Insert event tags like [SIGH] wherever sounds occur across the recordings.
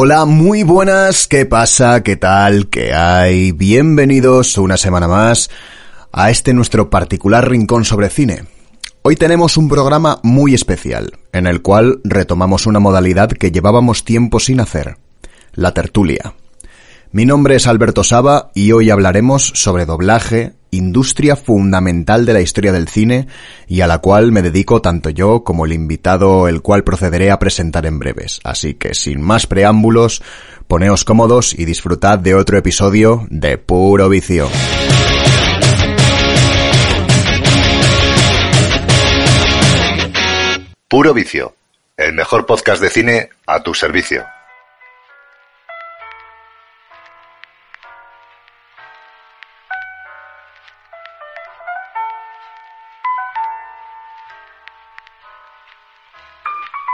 Hola, muy buenas, ¿qué pasa? ¿Qué tal? ¿Qué hay? Bienvenidos una semana más a este nuestro particular rincón sobre cine. Hoy tenemos un programa muy especial, en el cual retomamos una modalidad que llevábamos tiempo sin hacer, la tertulia. Mi nombre es Alberto Saba y hoy hablaremos sobre doblaje, industria fundamental de la historia del cine y a la cual me dedico tanto yo como el invitado el cual procederé a presentar en breves. Así que sin más preámbulos, poneos cómodos y disfrutad de otro episodio de Puro Vicio. Puro Vicio, el mejor podcast de cine a tu servicio.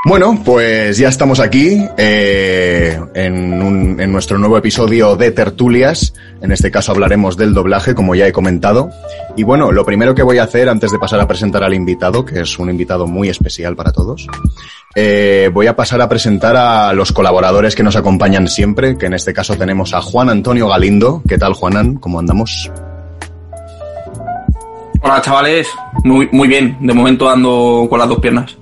Bueno, pues ya estamos aquí eh, en, un- en nuestro nuevo episodio de Tertulias. En este caso hablaremos del doblaje, como ya he comentado. Y bueno, lo primero que voy a hacer antes de pasar a presentar al invitado, que es un invitado muy especial para todos, eh, voy a pasar a presentar a los colaboradores que nos acompañan siempre, que en este caso tenemos a Juan Antonio Galindo. ¿Qué tal, Juanan? ¿Cómo andamos? Hola chavales, muy, muy bien, de momento ando con las dos piernas.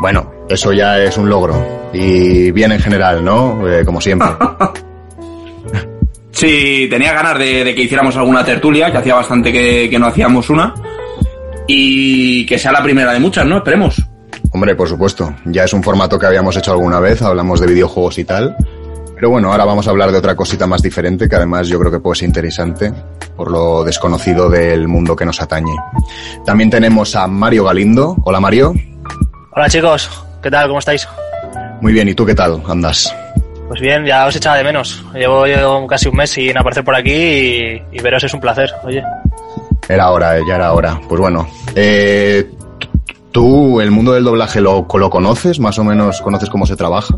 Bueno, eso ya es un logro. Y bien en general, ¿no? Eh, como siempre. [LAUGHS] Sí, tenía ganas de, de que hiciéramos alguna tertulia, que hacía bastante que, que no hacíamos una. Y que sea la primera de muchas, ¿no? Esperemos. Hombre, por supuesto. Ya es un formato que habíamos hecho alguna vez, hablamos de videojuegos y tal. Pero bueno, ahora vamos a hablar de otra cosita más diferente que además yo creo que puede ser interesante por lo desconocido del mundo que nos atañe. También tenemos a Mario Galindo. Hola Mario. Hola chicos, ¿qué tal? ¿Cómo estáis? Muy bien, ¿y tú qué tal? ¿Andas? Pues bien, ya os echaba de menos. Llevo, llevo casi un mes sin aparecer por aquí y, y veros es un placer, oye. Era hora, eh, ya era hora. Pues bueno, eh, ¿tú el mundo del doblaje lo, lo conoces? ¿Más o menos conoces cómo se trabaja?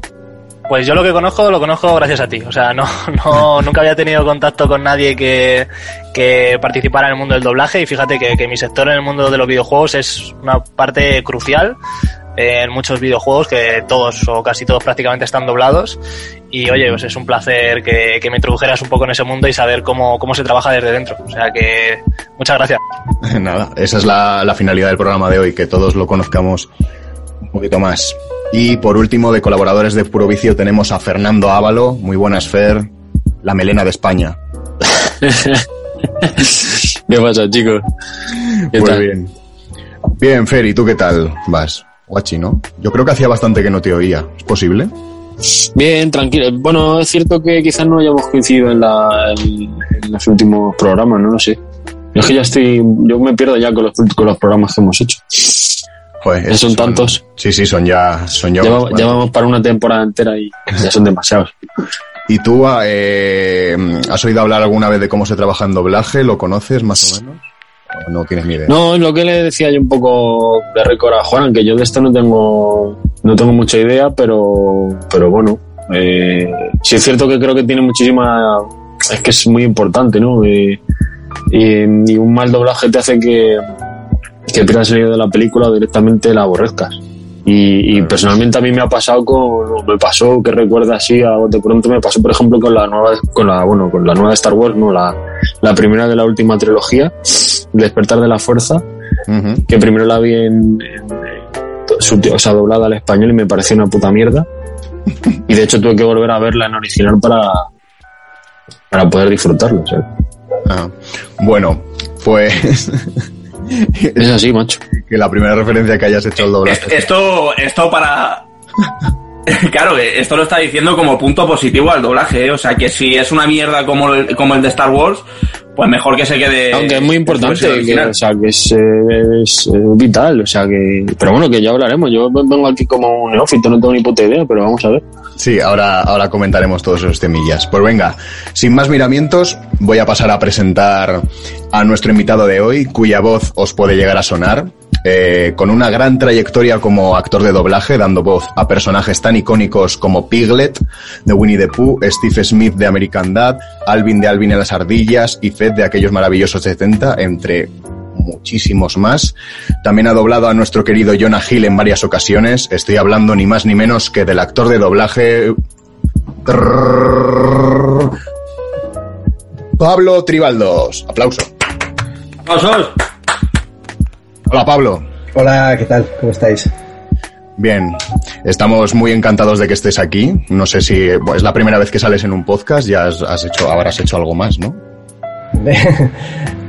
Pues yo lo que conozco, lo conozco gracias a ti. O sea, no, [LAUGHS] no, nunca había tenido contacto con nadie que, que participara en el mundo del doblaje y fíjate que, que mi sector en el mundo de los videojuegos es una parte crucial en muchos videojuegos que todos o casi todos prácticamente están doblados y oye, pues es un placer que, que me introdujeras un poco en ese mundo y saber cómo, cómo se trabaja desde dentro. O sea que muchas gracias. [LAUGHS] Nada, esa es la, la finalidad del programa de hoy, que todos lo conozcamos un poquito más. Y por último, de colaboradores de Puro Vicio tenemos a Fernando Ávalo. Muy buenas, Fer. La melena de España. [LAUGHS] ¿Qué pasa, chicos? ¿Qué Muy tal? bien. Bien, Fer, ¿y tú qué tal vas? Guachi, ¿no? Yo creo que hacía bastante que no te oía. ¿Es posible? Bien, tranquilo. Bueno, es cierto que quizás no hayamos coincidido en, la, en, en los últimos programas, no lo sé. Yo es que ya estoy, yo me pierdo ya con los, con los programas que hemos hecho. Joder, Ya son tantos. Sí, sí, son ya, son ya. Ya vamos para una temporada entera y ya son demasiados. ¿Y tú eh, has oído hablar alguna vez de cómo se trabaja en doblaje? ¿Lo conoces más o menos? ¿O no tienes ni idea? No, es lo que le decía yo un poco de récord a Juan, que yo de esto no tengo, no tengo mucha idea, pero, pero bueno, eh, sí es cierto que creo que tiene muchísima, es que es muy importante, ¿no? Y, y- un mal doblaje te hace que, que pierdas el de la película o directamente la aborrezcas. Y, y personalmente a mí me ha pasado con, me pasó que recuerda así, a de pronto me pasó por ejemplo con la nueva, con la, bueno, con la nueva Star Wars, no, la, la primera de la última trilogía, Despertar de la Fuerza, que primero la vi en, en, subti- o sea, doblada al español y me pareció una puta mierda. [LAUGHS] Y de hecho tuve que volver a verla en original para, para poder disfrutarlo. ¿sabes? Ah, bueno, pues [LAUGHS] Es así, [LAUGHS] macho. que la primera referencia que hayas hecho al doblaje. Esto, esto para... [LAUGHS] Claro, eh, esto lo está diciendo como punto positivo al doblaje, ¿eh? o sea que si es una mierda como el, como el de Star Wars, pues mejor que se quede. Aunque es muy importante, que, o sea, que es, eh, es, eh, vital, o sea que... Pero bueno, que ya hablaremos. Yo vengo aquí como un neófito, no tengo ni puta idea, pero vamos a ver. Sí, ahora, ahora comentaremos todos esos temillas. Pues venga, sin más miramientos, voy a pasar a presentar a nuestro invitado de hoy, cuya voz os puede llegar a sonar. eh, con una gran trayectoria como actor de doblaje, dando voz a personajes tan icónicos como Piglet de Winnie the Pooh, Steve Smith de American Dad, Alvin de Alvin y las Ardillas y Fed de aquellos maravillosos 70, entre muchísimos más. También ha doblado a nuestro querido Jonah Hill en varias ocasiones. Estoy hablando ni más ni menos que del actor de doblaje. Pablo Tribaldos. Aplauso. ¡Aplausos! Hola, Pablo. Hola, ¿qué tal? ¿Cómo estáis? Bien, estamos muy encantados de que estés aquí. No sé si bueno, es la primera vez que sales en un podcast, ya has, has hecho, habrás hecho algo más, ¿no? [LAUGHS]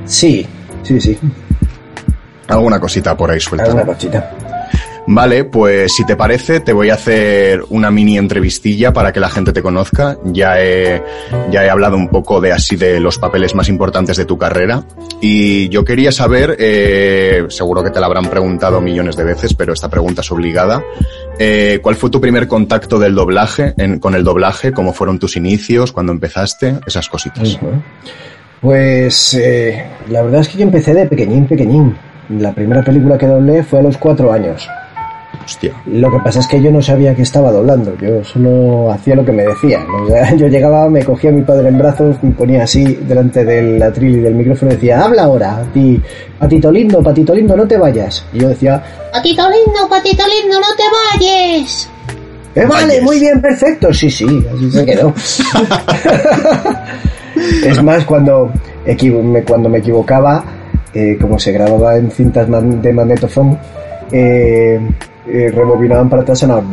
sí, sí, sí. Alguna cosita por ahí suelta. Alguna cosita. Vale, pues si te parece, te voy a hacer una mini entrevistilla para que la gente te conozca. Ya he, ya he hablado un poco de así de los papeles más importantes de tu carrera. Y yo quería saber, eh, seguro que te la habrán preguntado millones de veces, pero esta pregunta es obligada. Eh, ¿Cuál fue tu primer contacto del doblaje, en- con el doblaje? ¿Cómo fueron tus inicios? ¿Cuándo empezaste? Esas cositas. Pues eh, la verdad es que yo empecé de pequeñín, pequeñín. La primera película que doblé fue a los cuatro años. Hostia. Lo que pasa es que yo no sabía que estaba doblando, yo solo hacía lo que me decían. O sea, [LAUGHS] yo llegaba, me cogía a mi padre en brazos, me ponía así delante del atril y del micrófono y decía, habla ahora, a ti, patito lindo, patito lindo, no te vayas. Y yo decía, Patito lindo, patito lindo, no te vayas. "Eh, vale, Vayas. muy bien, perfecto. Sí, sí, así se quedó. [LAUGHS] [LAUGHS] es más, cuando, equivo- me, cuando me equivocaba, eh, como se grababa en cintas man- de magnetofón, eh, eh, rebobinaban para atrás sonaba...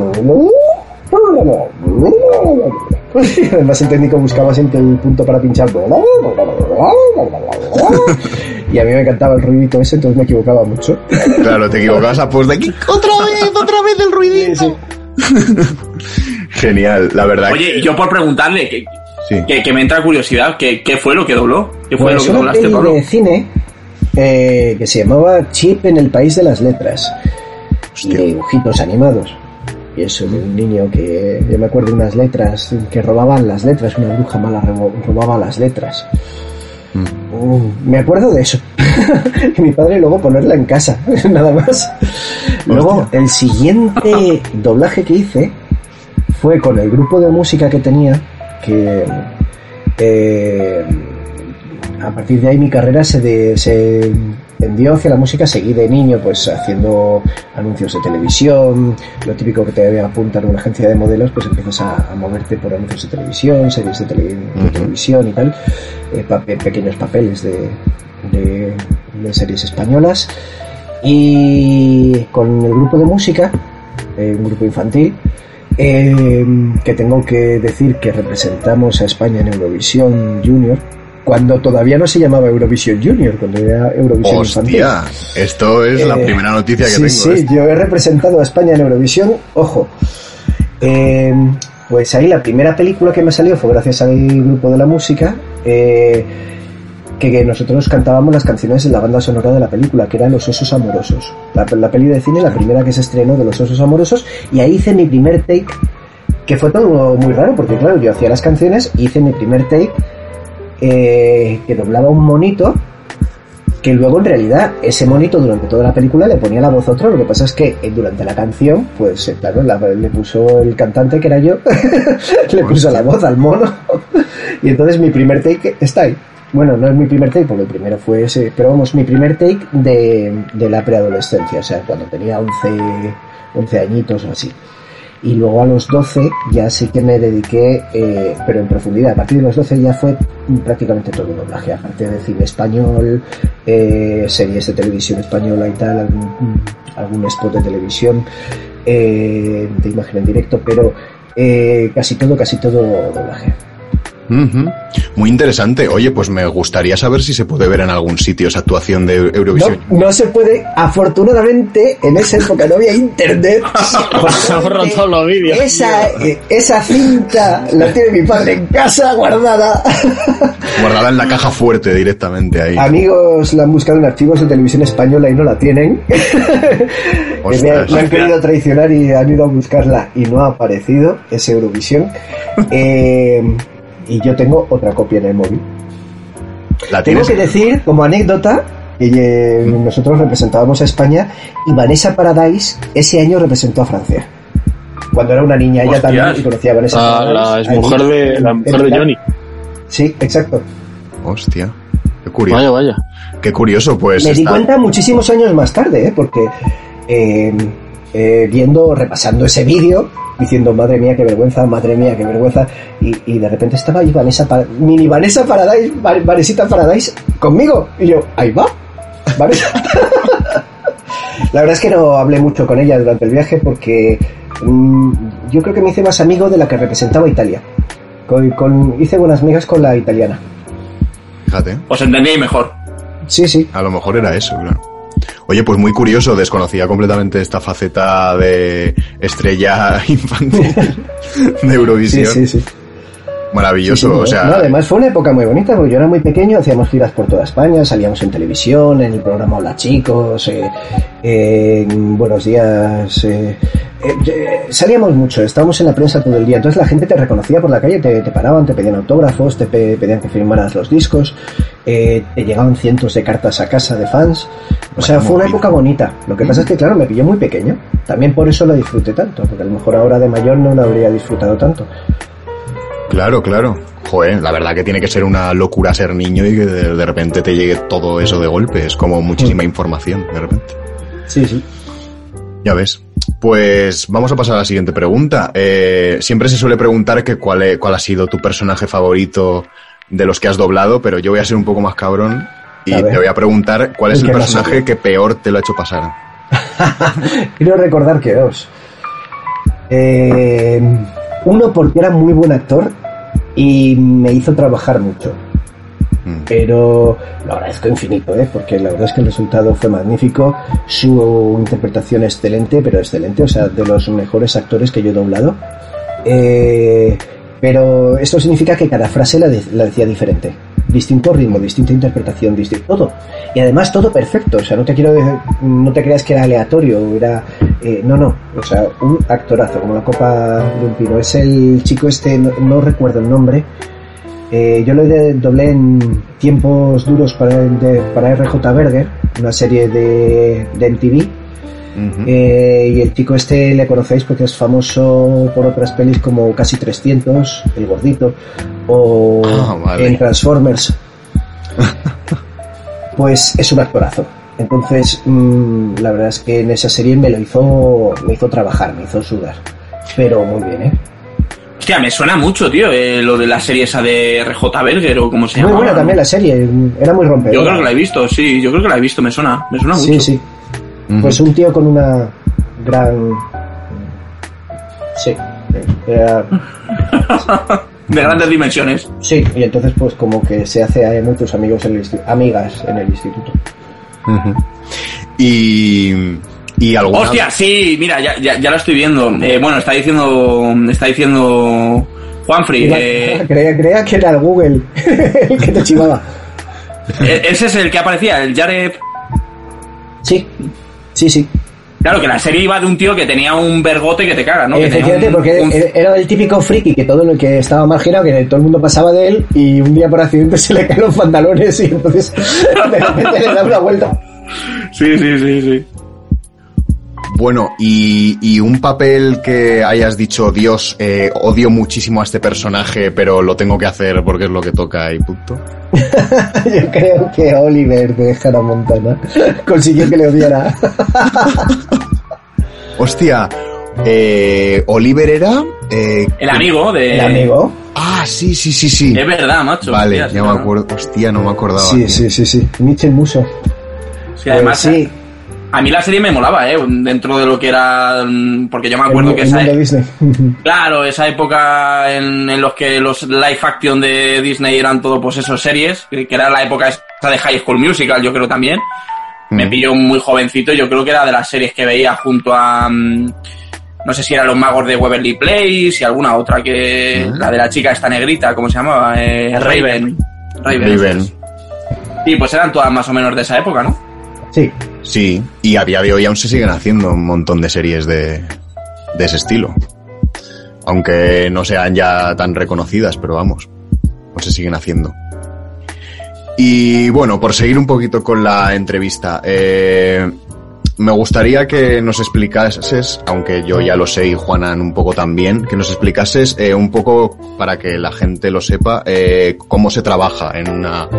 Además el técnico buscaba siempre el punto para pinchar. Y a mí me encantaba el ruidito ese, entonces me equivocaba mucho. Claro, te equivocabas a pues de aquí. ¡Otra vez! ¡Otra vez el ruidito! Genial, la verdad. Oye, yo por preguntarle, que, Sí. que, que me entra curiosidad, ¿qué, qué fue lo que dobló? ¿Qué fue Pues lo que doblaste, Pablo? de cine eh, que se llamaba Chip en el País de las Letras. Hostia. de dibujitos animados. Y eso de un niño que, yo me acuerdo de unas letras, que robaban las letras, una bruja mala robaba las letras. Mm, me acuerdo de eso. y [LAUGHS] mi padre luego ponerla en casa, [LAUGHS] nada más. Luego, el siguiente [LAUGHS] doblaje que hice fue con el grupo de música que tenía, que eh, a partir de ahí mi carrera se, de- se tendió hacia la música, seguí de niño pues haciendo anuncios de televisión, lo típico que te apuntan a una agencia de modelos, pues empiezas a, a moverte por anuncios de televisión, series de, tele- de Ujú. televisión y tal, eh, pape- pequeños papeles de, de- de series españolas y con el grupo de música, eh, un grupo infantil, eh, que tengo que decir que representamos a España en Eurovisión Junior, cuando todavía no se llamaba Eurovisión Junior, cuando era Eurovisión Infantil. Hostia, esto es la Eh, primera noticia que sí, tengo. Sí, ¿eh? yo he representado a España en Eurovisión. Ojo. Eh, pues ahí la primera película que me salió fue gracias al grupo de la música. eh, que, nosotros cantábamos las canciones de la banda sonora de la película, que eran Los Osos Amorosos. La, la peli de cine, la primera que se estrenó de Los Osos Amorosos, y ahí hice mi primer take, que fue todo muy raro, porque claro, yo hacía las canciones, hice mi primer take, eh, que doblaba un monito, que luego en realidad ese monito durante toda la película le ponía la voz a otro, lo que pasa es que eh, durante la canción, pues eh, claro, la- le puso el cantante que era yo, [LAUGHS] le puso la voz al mono, [LAUGHS] y entonces mi primer take está ahí. Bueno, no es mi primer take, porque el primero fue ese, pero vamos, mi primer take de, de la preadolescencia, o sea, cuando tenía 11, 11 añitos o así. Y luego a los 12 ya sí que me dediqué, eh, pero en profundidad. A partir de los 12 ya fue prácticamente todo doblaje, aparte de cine español, eh, series de televisión española y tal, algún, algún spot de televisión, eh, de imagen en directo, pero eh, casi todo, casi todo doblaje. Muy interesante. Oye, pues me gustaría saber si se puede ver en algún sitio esa actuación de No, Eurovisión. no se puede, afortunadamente en esa época no había internet. [LAUGHS] Todos los vídeos. Esa, esa cinta la tiene mi padre en casa guardada. Guardada en la caja fuerte directamente ahí. Amigos la han buscado en archivos de televisión española y no la tienen. [LAUGHS] Ostras. me, han- me han querido traicionar y han ido a buscarla y no ha aparecido, es Eurovisión. Eh, [LAUGHS] y yo tengo otra copia en el móvil. ¿La Tengo que decir, como anécdota, que eh, nosotros representábamos a España y Vanessa Paradise ese año representó a Francia. Cuando era una niña, ella Hostias. también y conocía a Vanessa La, Paradise. la exmujer de, la mujer de Johnny. Sí, exacto. Hostia. Qué curioso. Vaya, vaya. Qué curioso, pues. Me di cuenta muchísimos años más tarde, ¿eh? porque eh, eh, viendo, repasando ese vídeo, diciendo, madre mía, qué vergüenza, madre mía, qué vergüenza. Y, y de repente estaba ahí Vanessa, Pa- mini Vanessa Paradise, Va- Vanesita Paradise conmigo. Y yo, ahí va, Vanessa. [LAUGHS] La verdad es que no hablé mucho con ella durante el viaje porque mm, yo creo que me hice más amigo de la que representaba Italia. Con, con- hice buenas migas con la italiana. Fíjate, Os entendíais mejor. Sí, sí. a lo mejor era eso, claro. Oye, pues muy curioso, desconocía completamente esta faceta de estrella [LAUGHS] infantil de Eurovisión. sí, sí. Maravilloso, Sí, sí, o sea, no, además fue una época muy bonita porque yo era muy pequeño, hacíamos giras por toda España, salíamos en televisión, en el programa Hola Chicos, eh, en Buenos Días, eh, eh, eh, salíamos mucho, estábamos en la prensa todo el día, entonces la gente te reconocía por la calle, te, te paraban, te pedían autógrafos, te pe- pedían que firmaras los discos, eh, te llegaban cientos de cartas a casa de fans, o sea, Vaya fue una época bonita. Lo que pasa es que, claro, me pilló muy pequeño, también por eso la disfruté tanto, porque a lo mejor ahora de mayor no la habría disfrutado tanto. claro, claro. Joder, la verdad que tiene que ser una locura ser niño y que de, de repente te llegue todo eso de golpe. Es como muchísima información, de repente. Sí, sí. Ya ves. Pues vamos a pasar a la siguiente pregunta. Eh, siempre se suele preguntar que cuál, cuál ha sido tu personaje favorito de los que has doblado, pero yo voy a ser un poco más cabrón y te voy a preguntar cuál es ¿En el personaje que peor te lo ha hecho pasar. [LAUGHS] Quiero recordar que dos. Eh, uno porque era muy buen actor y me hizo trabajar mucho. Mm. Pero lo agradezco infinito, ¿eh? porque la verdad es que el resultado fue magnífico. Su interpretación excelente, pero excelente, o sea, de los mejores actores que yo he doblado. Eh, pero esto significa que cada frase la, de- la decía diferente. Distinto ritmo, distinta interpretación, distinto todo. Y además todo perfecto. O sea, no te quiero no te creas que era aleatorio, era eh, no, no, o sea, un actorazo, como la copa de un pino. Es el chico este, no recuerdo el nombre. Eh, yo lo doblé en tiempos duros para, de- para RJ Berger, una serie de, de MTV. Eh, y el chico este le conocéis porque es famoso por otras pelis como Casi 300, El Gordito, o Ah, vale. en Transformers. [LAUGHS] pues es un actorazo. Entonces, mm, la verdad es que en esa serie me lo hizo, me hizo trabajar, me hizo sudar. Pero muy bien, ¿eh? Hostia, me suena mucho, tío, eh, lo de la serie esa de RJ Berger o como se Muy llama. buena también la serie, era muy rompedora. Yo creo que la he visto, sí, yo creo que la he visto, me suena, me suena Sí, mucho. sí. Ujú. Pues un tío con una gran... Sí, era [LAUGHS] De grandes dimensiones. Sí, y entonces pues como que se hace hay muchos amigos en el amigas en el instituto. Y, y alguna... Hostia, sí, mira, ya, ya, ya lo estoy viendo. Eh, bueno, está diciendo, está diciendo Juanfrey. Eh, [LAUGHS] creía, creía que era el Google [LAUGHS] el que te chivaba. e- ese es el que aparecía, el Jared. Sí, sí, sí. Claro, que la serie iba de un tío que tenía un vergote que te caga, ¿no? Efectivamente, un- porque un- era el típico friki que todo lo que estaba marginado, que todo el mundo pasaba de él y un día por accidente [LAUGHS] se le caen los pantalones y entonces de repente le da una vuelta. Sí, sí, sí, sí. Bueno, y, y un papel que hayas dicho, Dios, eh, odio muchísimo a este personaje, pero lo tengo que hacer porque es lo que toca y punto. [LAUGHS] Yo creo que Oliver de Hannah Montana [LAUGHS] consiguió que le odiara. [LAUGHS] Hostia, eh, Oliver era... eh, El amigo de. El amigo. Ah, sí, sí, sí, sí. Es verdad, macho. Vale, hostia, ya sí, me ¿no? acuerdo. Hostia, no me acordaba. Sí, tío. sí, sí, sí. Mitchell Muso. Sí, además, Pues sí, a mí la serie me molaba, ¿eh? Dentro de lo que era. mm, Porque yo me acuerdo el, que el esa. mundo Disney. [LAUGHS] Claro, esa época en, en los que los live action de Disney eran todo, pues esos series, que era la época esa de High School Musical, yo creo también. Me pilló muy jovencito, yo creo que era de las series que veía junto a. mm, No sé si eran los magos de Waverly Place y alguna otra que. Mm. La de la chica esta negrita, ¿cómo se llamaba? Eh, Raven. Raven. Raven. Sí, pues eran todas más o menos de esa época, ¿no? Sí, Sí, y a día de hoy aún se siguen haciendo un montón de series de, ese estilo. Aunque no sean ya tan reconocidas, pero vamos, pues se siguen haciendo. Y bueno, por seguir un poquito con la entrevista, eh, me gustaría que nos explicases, aunque yo ya lo sé y Juanan un poco también, que nos explicases eh, un poco para que la gente lo sepa, eh, cómo se trabaja en una,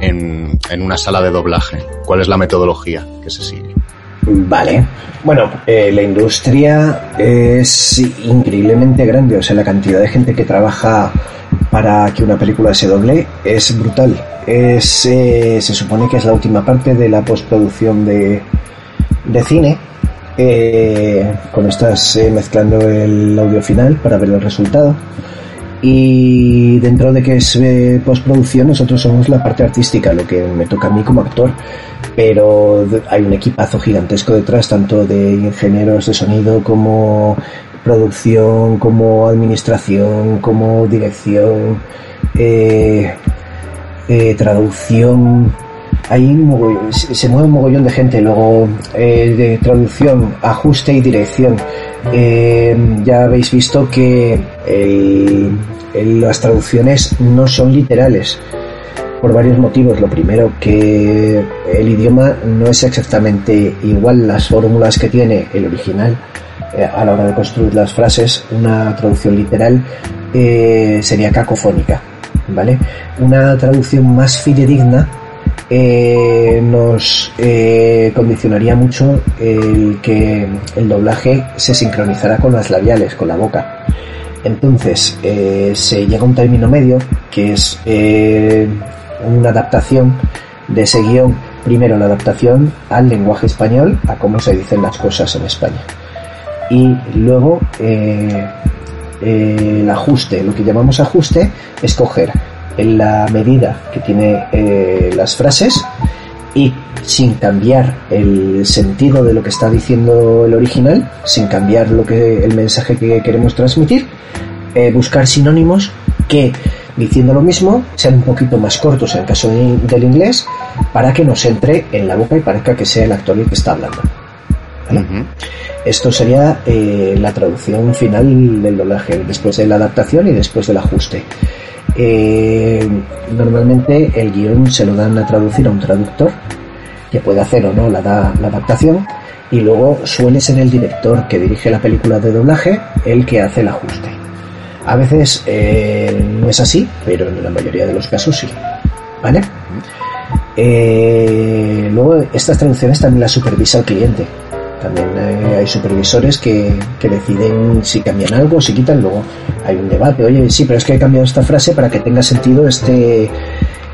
en, una sala de doblaje, cuál es la metodología que se sigue. Vale. Bueno, eh, la industria es increíblemente grande, o sea, la cantidad de gente que trabaja para que una película se doble es brutal. Es, eh, se supone que es la última parte de la postproducción de, de cine. Eh, cuando estás eh, mezclando el audio final para ver el resultado. Y dentro de que es eh, postproducción, nosotros somos la parte artística, lo que me toca a mí como actor. Pero hay un equipazo gigantesco detrás, tanto de ingenieros de sonido como producción, como administración, como dirección, eh, eh, traducción. Hay un mogollón- se mueve un mogollón de gente. Luego, de traducción, ajuste y dirección. Ya habéis visto que las traducciones no son literales por varios motivos. Lo primero, que el idioma no es exactamente igual las fórmulas que tiene el original eh, a la hora de construir las frases. Una traducción literal eh, sería cacofónica, ¿vale? Una traducción más fidedigna eh, nos condicionaría mucho el que el doblaje se sincronizara con las labiales, con la boca. Entonces, eh, se llega a un término medio que es eh, una adaptación de ese guion. Primero, la adaptación al lenguaje español, a cómo se dicen las cosas en España. Y luego, eh, el ajuste, lo que llamamos ajuste, es coger en la medida que tiene las frases y sin cambiar el sentido de lo que está diciendo el original, sin cambiar lo que el mensaje que queremos transmitir, eh, buscar sinónimos que diciendo lo mismo sean un poquito más cortos en el caso de- del inglés para que nos entre en la boca y parezca que sea el actor el que está hablando. ¿Vale? Esto sería eh, la traducción final del doblaje, después de la adaptación y después del ajuste. Eh, normalmente el guion se lo dan a traducir a un traductor que puede hacer o no la, da- la adaptación y luego suele ser el director que dirige la película de doblaje el que hace el ajuste. A veces eh, no es así, pero en la mayoría de los casos sí. ¿Vale? Eh, luego estas traducciones también las supervisa el cliente. También eh, hay supervisores que, que deciden si cambian algo, si quitan, luego hay un debate, oye, sí, pero es que he cambiado esta frase para que tenga sentido este,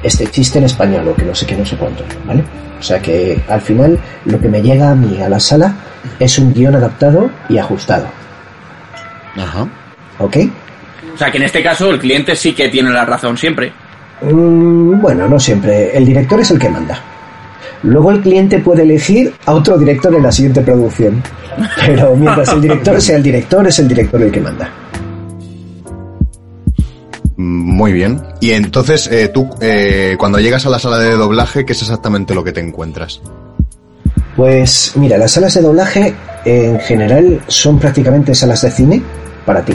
este chiste en español, o que no sé qué, no sé cuánto, ¿vale? O sea que al final lo que me llega a mí a la sala es un guion adaptado y ajustado, Ajá. ¿ok? O sea, que en este caso el cliente sí que tiene la razón siempre. Mm, bueno, no siempre. El director es el que manda. Luego el cliente puede elegir a otro director en la siguiente producción. Pero mientras el director sea el director, es el director el que manda. Muy bien. Y entonces, eh, tú, eh, cuando llegas a la sala de doblaje, ¿qué es exactamente lo que te encuentras? Pues mira, las salas de doblaje en general son prácticamente salas de cine para ti.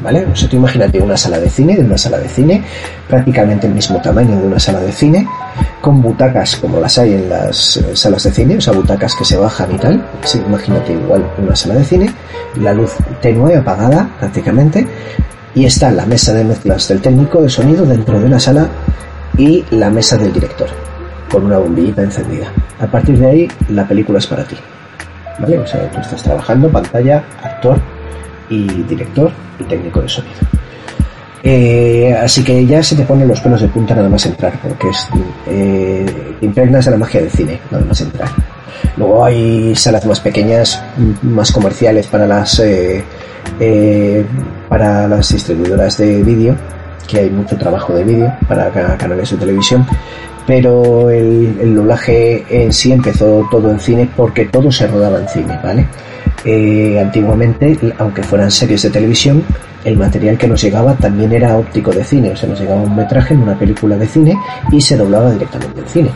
¿Vale? O sea, tú imagínate una sala de cine, de una sala de cine, prácticamente el mismo tamaño de una sala de cine, con butacas como las hay en las eh, salas de cine, o sea, butacas que se bajan y tal. Sí, imagínate igual una sala de cine, la luz tenue, apagada prácticamente, y está la mesa de mezclas del técnico de sonido dentro de la sala y la mesa del director, con una bombillita encendida. A partir de ahí, la película es para ti. ¿Vale? O sea, tú estás trabajando, pantalla, actor y director y técnico de sonido. Eh, así que ya se te ponen los pelos de punta nada más entrar, porque es, eh, impregnas de la magia del cine, nada más entrar. Luego hay salas más pequeñas, más comerciales para las eh, eh, para las distribuidoras de vídeo, que hay mucho trabajo de vídeo para ca- canales de televisión, pero el, el doblaje en sí empezó todo en cine porque todo se rodaba en cine, ¿vale? Antiguamente, aunque fueran series de televisión, el material que nos llegaba también era óptico de cine, o sea, nos llegaba un metraje en una película de cine y se doblaba directamente en cine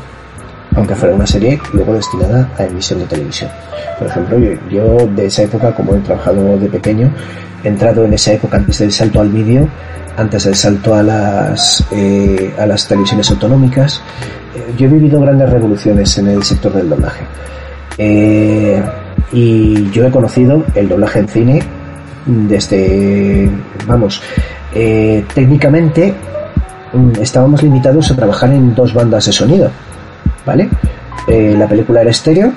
aunque fuera una serie luego destinada a emisión de televisión. Por ejemplo, yo, yo de esa época, como he trabajado de pequeño, he entrado en esa época antes del salto al vídeo, antes del salto a las, eh, a las televisiones autonómicas. Eh, yo he vivido grandes revoluciones en el sector del doblaje. Eh, y yo he conocido el doblaje en cine desde, vamos, eh, técnicamente mm, estábamos limitados a trabajar en dos bandas de sonido, ¿vale? Eh, la película era estéreo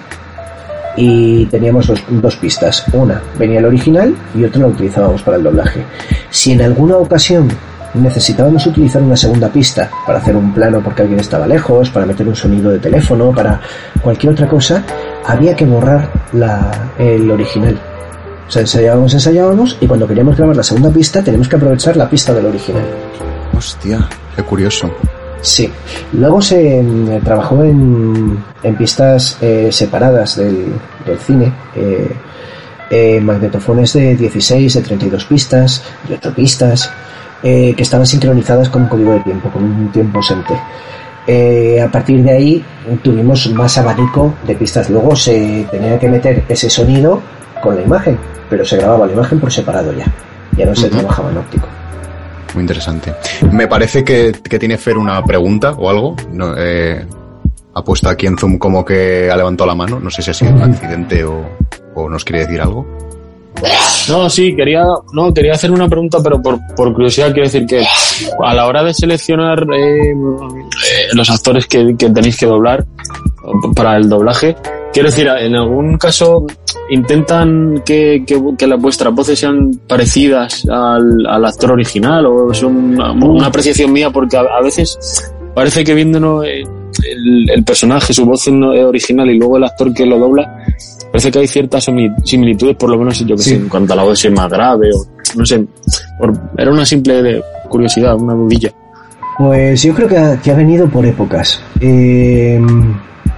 y teníamos dos, dos pistas. Una venía el original y otra la utilizábamos para el doblaje. Si en alguna ocasión necesitábamos utilizar una segunda pista para hacer un plano porque alguien estaba lejos, para meter un sonido de teléfono, para cualquier otra cosa, había que borrar la, el original. O sea, ensayábamos, ensayábamos y cuando queríamos grabar la segunda pista tenemos que aprovechar la pista del original. Hostia, qué curioso. Sí. Luego se mm, trabajó en, en pistas eh, separadas del, del cine. eh, eh, magnetofones de 16, de 32 pistas, de 8 pistas, eh, que estaban sincronizadas con un código de tiempo, con un tiempo ausente. Eh, a partir de ahí tuvimos más abanico de pistas. Luego se tenía que meter ese sonido con la imagen, pero se grababa la imagen por separado ya. Ya no se trabajaba en óptico. Muy interesante. Me parece que, que tiene Fer una pregunta o algo. No, eh, ha puesto aquí en Zoom como que ha levantado la mano. No sé si ha sido un accidente o, o nos quiere decir algo. No, sí, quería, no, quería hacer una pregunta, pero por, por curiosidad quiero decir que a la hora de seleccionar eh, los actores que, que tenéis que doblar para el doblaje, quiero decir, en algún caso intentan que, que, que las vuestras voces sean parecidas al, al actor original o es una, una apreciación mía porque a, a veces parece que viéndonos el, el personaje, su voz no es original y luego el actor que lo dobla, parece que hay ciertas simili- similitudes, por lo menos yo que Sí. sé, en cuanto a la voz es más grave o no sé, por- era una simple curiosidad, una dudilla. Pues yo creo que ha, que ha venido por épocas. Eh,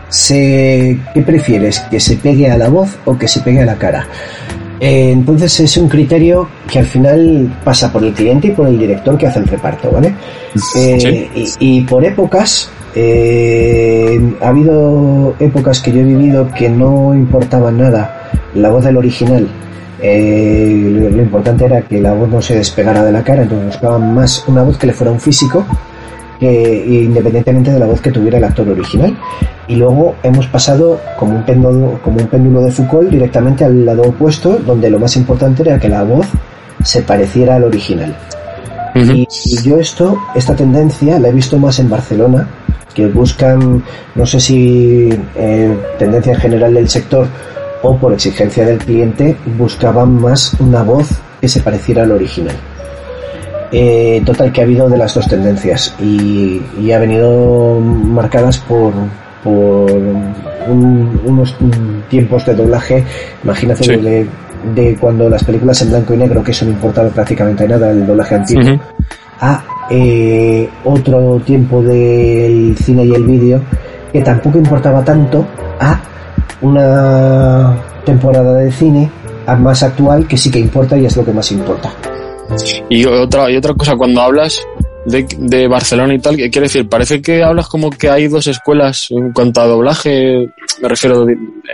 se, ¿Qué prefieres? ¿Que se pegue a la voz o que se pegue a la cara? Eh, entonces es un criterio que al final pasa por el cliente y por el director que hace el reparto, ¿vale? Eh, y, y por épocas, eh, ha habido épocas que yo he vivido que no importaba nada la voz del original. Eh, lo, lo importante era que la voz no se despegara de la cara, entonces buscaban más una voz que le fuera un físico, que, independientemente de la voz que tuviera el actor original. Y luego hemos pasado como un péndulo, como un péndulo de Foucault directamente al lado opuesto, donde lo más importante era que la voz se pareciera al original. Y, y yo esto, esta tendencia la he visto más en Barcelona, que buscan, no sé si eh, tendencia en general del sector o por exigencia del cliente, buscaban más una voz que se pareciera al original. Eh, total que ha habido de las dos tendencias y, y ha venido marcadas por, por un- unos tiempos de doblaje, imagínate Sí. de, de cuando las películas en blanco y negro, que eso no importaba prácticamente nada, el doblaje antiguo, a eh, otro tiempo del cine y el vídeo que tampoco importaba tanto a una temporada de cine más actual que sí que importa y es lo que más importa. Y otra, y otra cosa, cuando hablas de, de Barcelona y tal, ¿qué quiere decir? Parece que hablas como que hay dos escuelas en cuanto a doblaje, me refiero,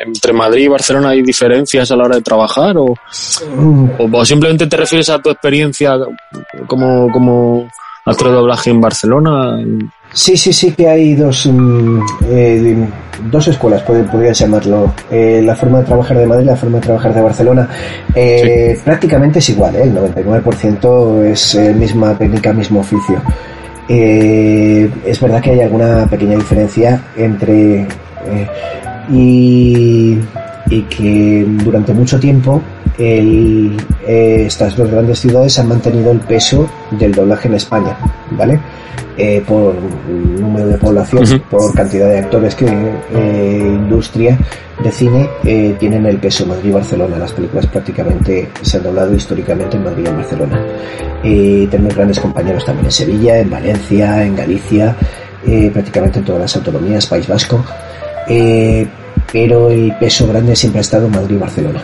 entre Madrid y Barcelona hay diferencias a la hora de trabajar o, o, o simplemente te refieres a tu experiencia como, como actor de doblaje en Barcelona. Sí, sí, sí que hay dos, mm, eh, dos escuelas, pod- podrías llamarlo. Eh, la forma de trabajar de Madrid la forma de trabajar de Barcelona. Eh, Prácticamente es igual, el 99% es misma técnica, mismo oficio. Es verdad que hay alguna pequeña diferencia entre... y, y que durante mucho tiempo el- estas dos grandes ciudades han mantenido el peso del doblaje en España, ¿vale? Eh, por número de población, por cantidad de actores que eh, industria de cine eh, tienen el peso Madrid y Barcelona. Las películas prácticamente se han doblado históricamente en Madrid y en Barcelona. Tenemos grandes compañeros también en Sevilla, en Valencia, en Galicia, prácticamente en todas las autonomías, País Vasco. Pero el peso grande siempre ha estado Madrid y Barcelona.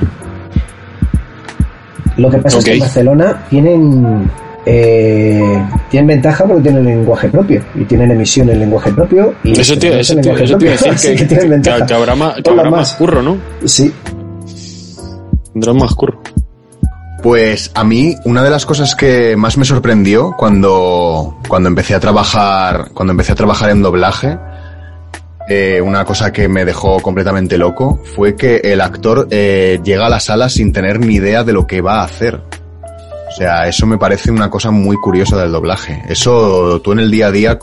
Lo que pasa es que en Barcelona tienen eh, tienen ventaja porque tienen lenguaje propio y tienen emisión en lenguaje propio y Eso tenemos eso el te- lenguaje eso propio, decir [LAUGHS] que, tienen que- ventaja. que habrá, más, que habrá más más. curro, ¿no? Sí, Tendrán más curro. Pues a mí una de las cosas que más me sorprendió cuando, cuando empecé a trabajar, cuando empecé a trabajar en doblaje, eh, una cosa que me dejó completamente loco fue que el actor eh, llega a la sala sin tener ni idea de lo que va a hacer. O sea, eso me parece una cosa muy curiosa del doblaje. Eso tú en el día a día,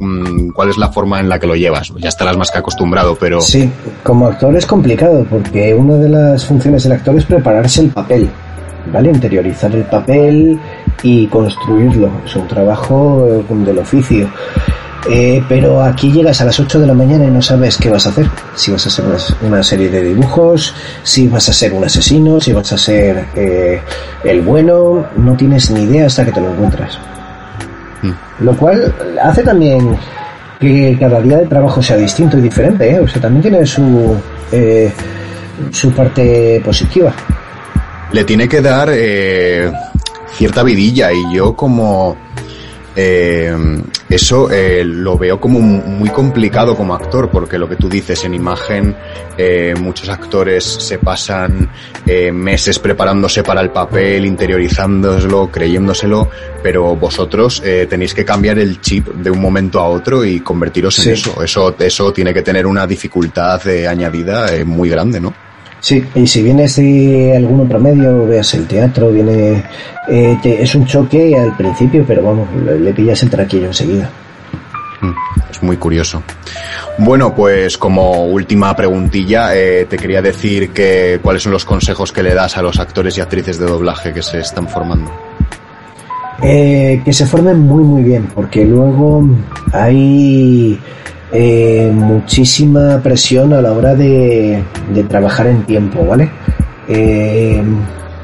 mm, cuál es la forma en la que lo llevas. Ya estarás más que acostumbrado, pero... Sí, como actor es complicado porque una de las funciones del actor es prepararse el papel, ¿vale? Interiorizar el papel y construirlo. Es un trabajo eh, del oficio. Eh, pero aquí llegas a las 8 de la mañana y no sabes qué vas a hacer. Si vas a hacer una, una serie de dibujos, si vas a ser un asesino, si vas a ser eh, el bueno, no tienes ni idea hasta que te lo encuentras. Lo cual hace también que cada día de trabajo sea distinto y diferente, ¿eh? O sea, también tiene su, eh, su parte positiva. Le tiene que dar eh, cierta vidilla y yo como... eh, eso eh, lo veo como muy complicado como actor, porque lo que tú dices en imagen, eh, muchos actores se pasan eh, meses preparándose para el papel, interiorizándoselo, creyéndoselo, pero vosotros eh, tenéis que cambiar el chip de un momento a otro y convertiros en Sí. eso. Eso, eso tiene que tener una dificultad añadida muy grande, ¿no? Sí, y si vienes de algún otro medio, veas el teatro, viene. eh, te- es un choque al principio, pero vamos, le, le pillas el traquillo enseguida. Mm, Es muy curioso. Bueno, pues como última preguntilla, eh, te quería decir que cuáles son los consejos que le das a los actores y actrices de doblaje que se están formando. Eh, que se formen muy, muy bien, porque luego hay eh, muchísima presión a la hora de, trabajar en tiempo, ¿vale? Eh,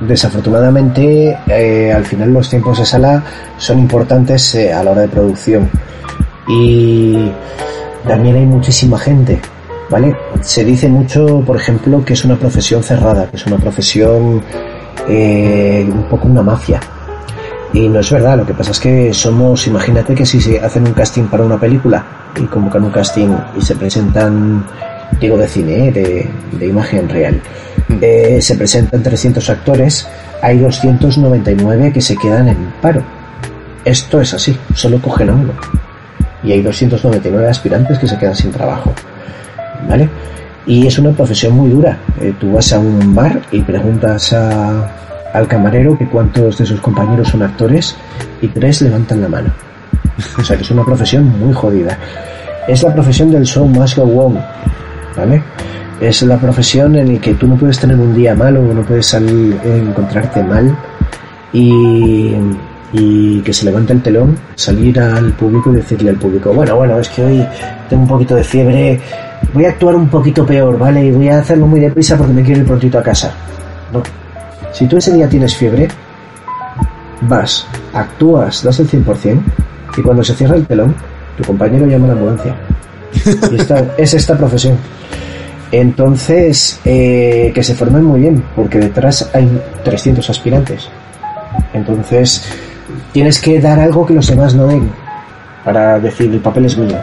desafortunadamente, eh, al final los tiempos de sala son importantes a la hora de producción. Y también hay muchísima gente, ¿vale? Se dice mucho, por ejemplo, que es una profesión cerrada, que es una profesión un poco una mafia. Y no es verdad, lo que pasa es que somos, imagínate que si se hacen un casting para una película y convocan un casting y se presentan, digo de cine, ¿eh? de, de imagen real, eh, se presentan 300 actores, hay 299 que se quedan en paro. Esto es así, solo cogen a uno. Y hay 299 aspirantes que se quedan sin trabajo. ¿Vale? Y es una profesión muy dura. Eh, tú vas a un bar y preguntas a, al camarero que cuántos de sus compañeros son actores y tres levantan la mano. O sea que es una profesión muy jodida. Es la profesión del show must go on, ¿vale? Es la profesión en la que tú no puedes tener un día malo, no puedes salir, eh, encontrarte mal y, y que se levante el telón, salir al público y decirle al público, bueno, bueno, es que hoy tengo un poquito de fiebre, voy a actuar un poquito peor, ¿vale? Y voy a hacerlo muy deprisa porque me quiero ir prontito a casa. Si tú ese día tienes fiebre, vas, actúas, das el 100% y cuando se cierra el telón, tu compañero llama a la ambulancia. Y esta, [LAUGHS] es esta profesión. Entonces, eh, que se formen muy bien, porque detrás hay 300 aspirantes. Entonces, tienes que dar algo que los demás no den, para decir, el papel es mío.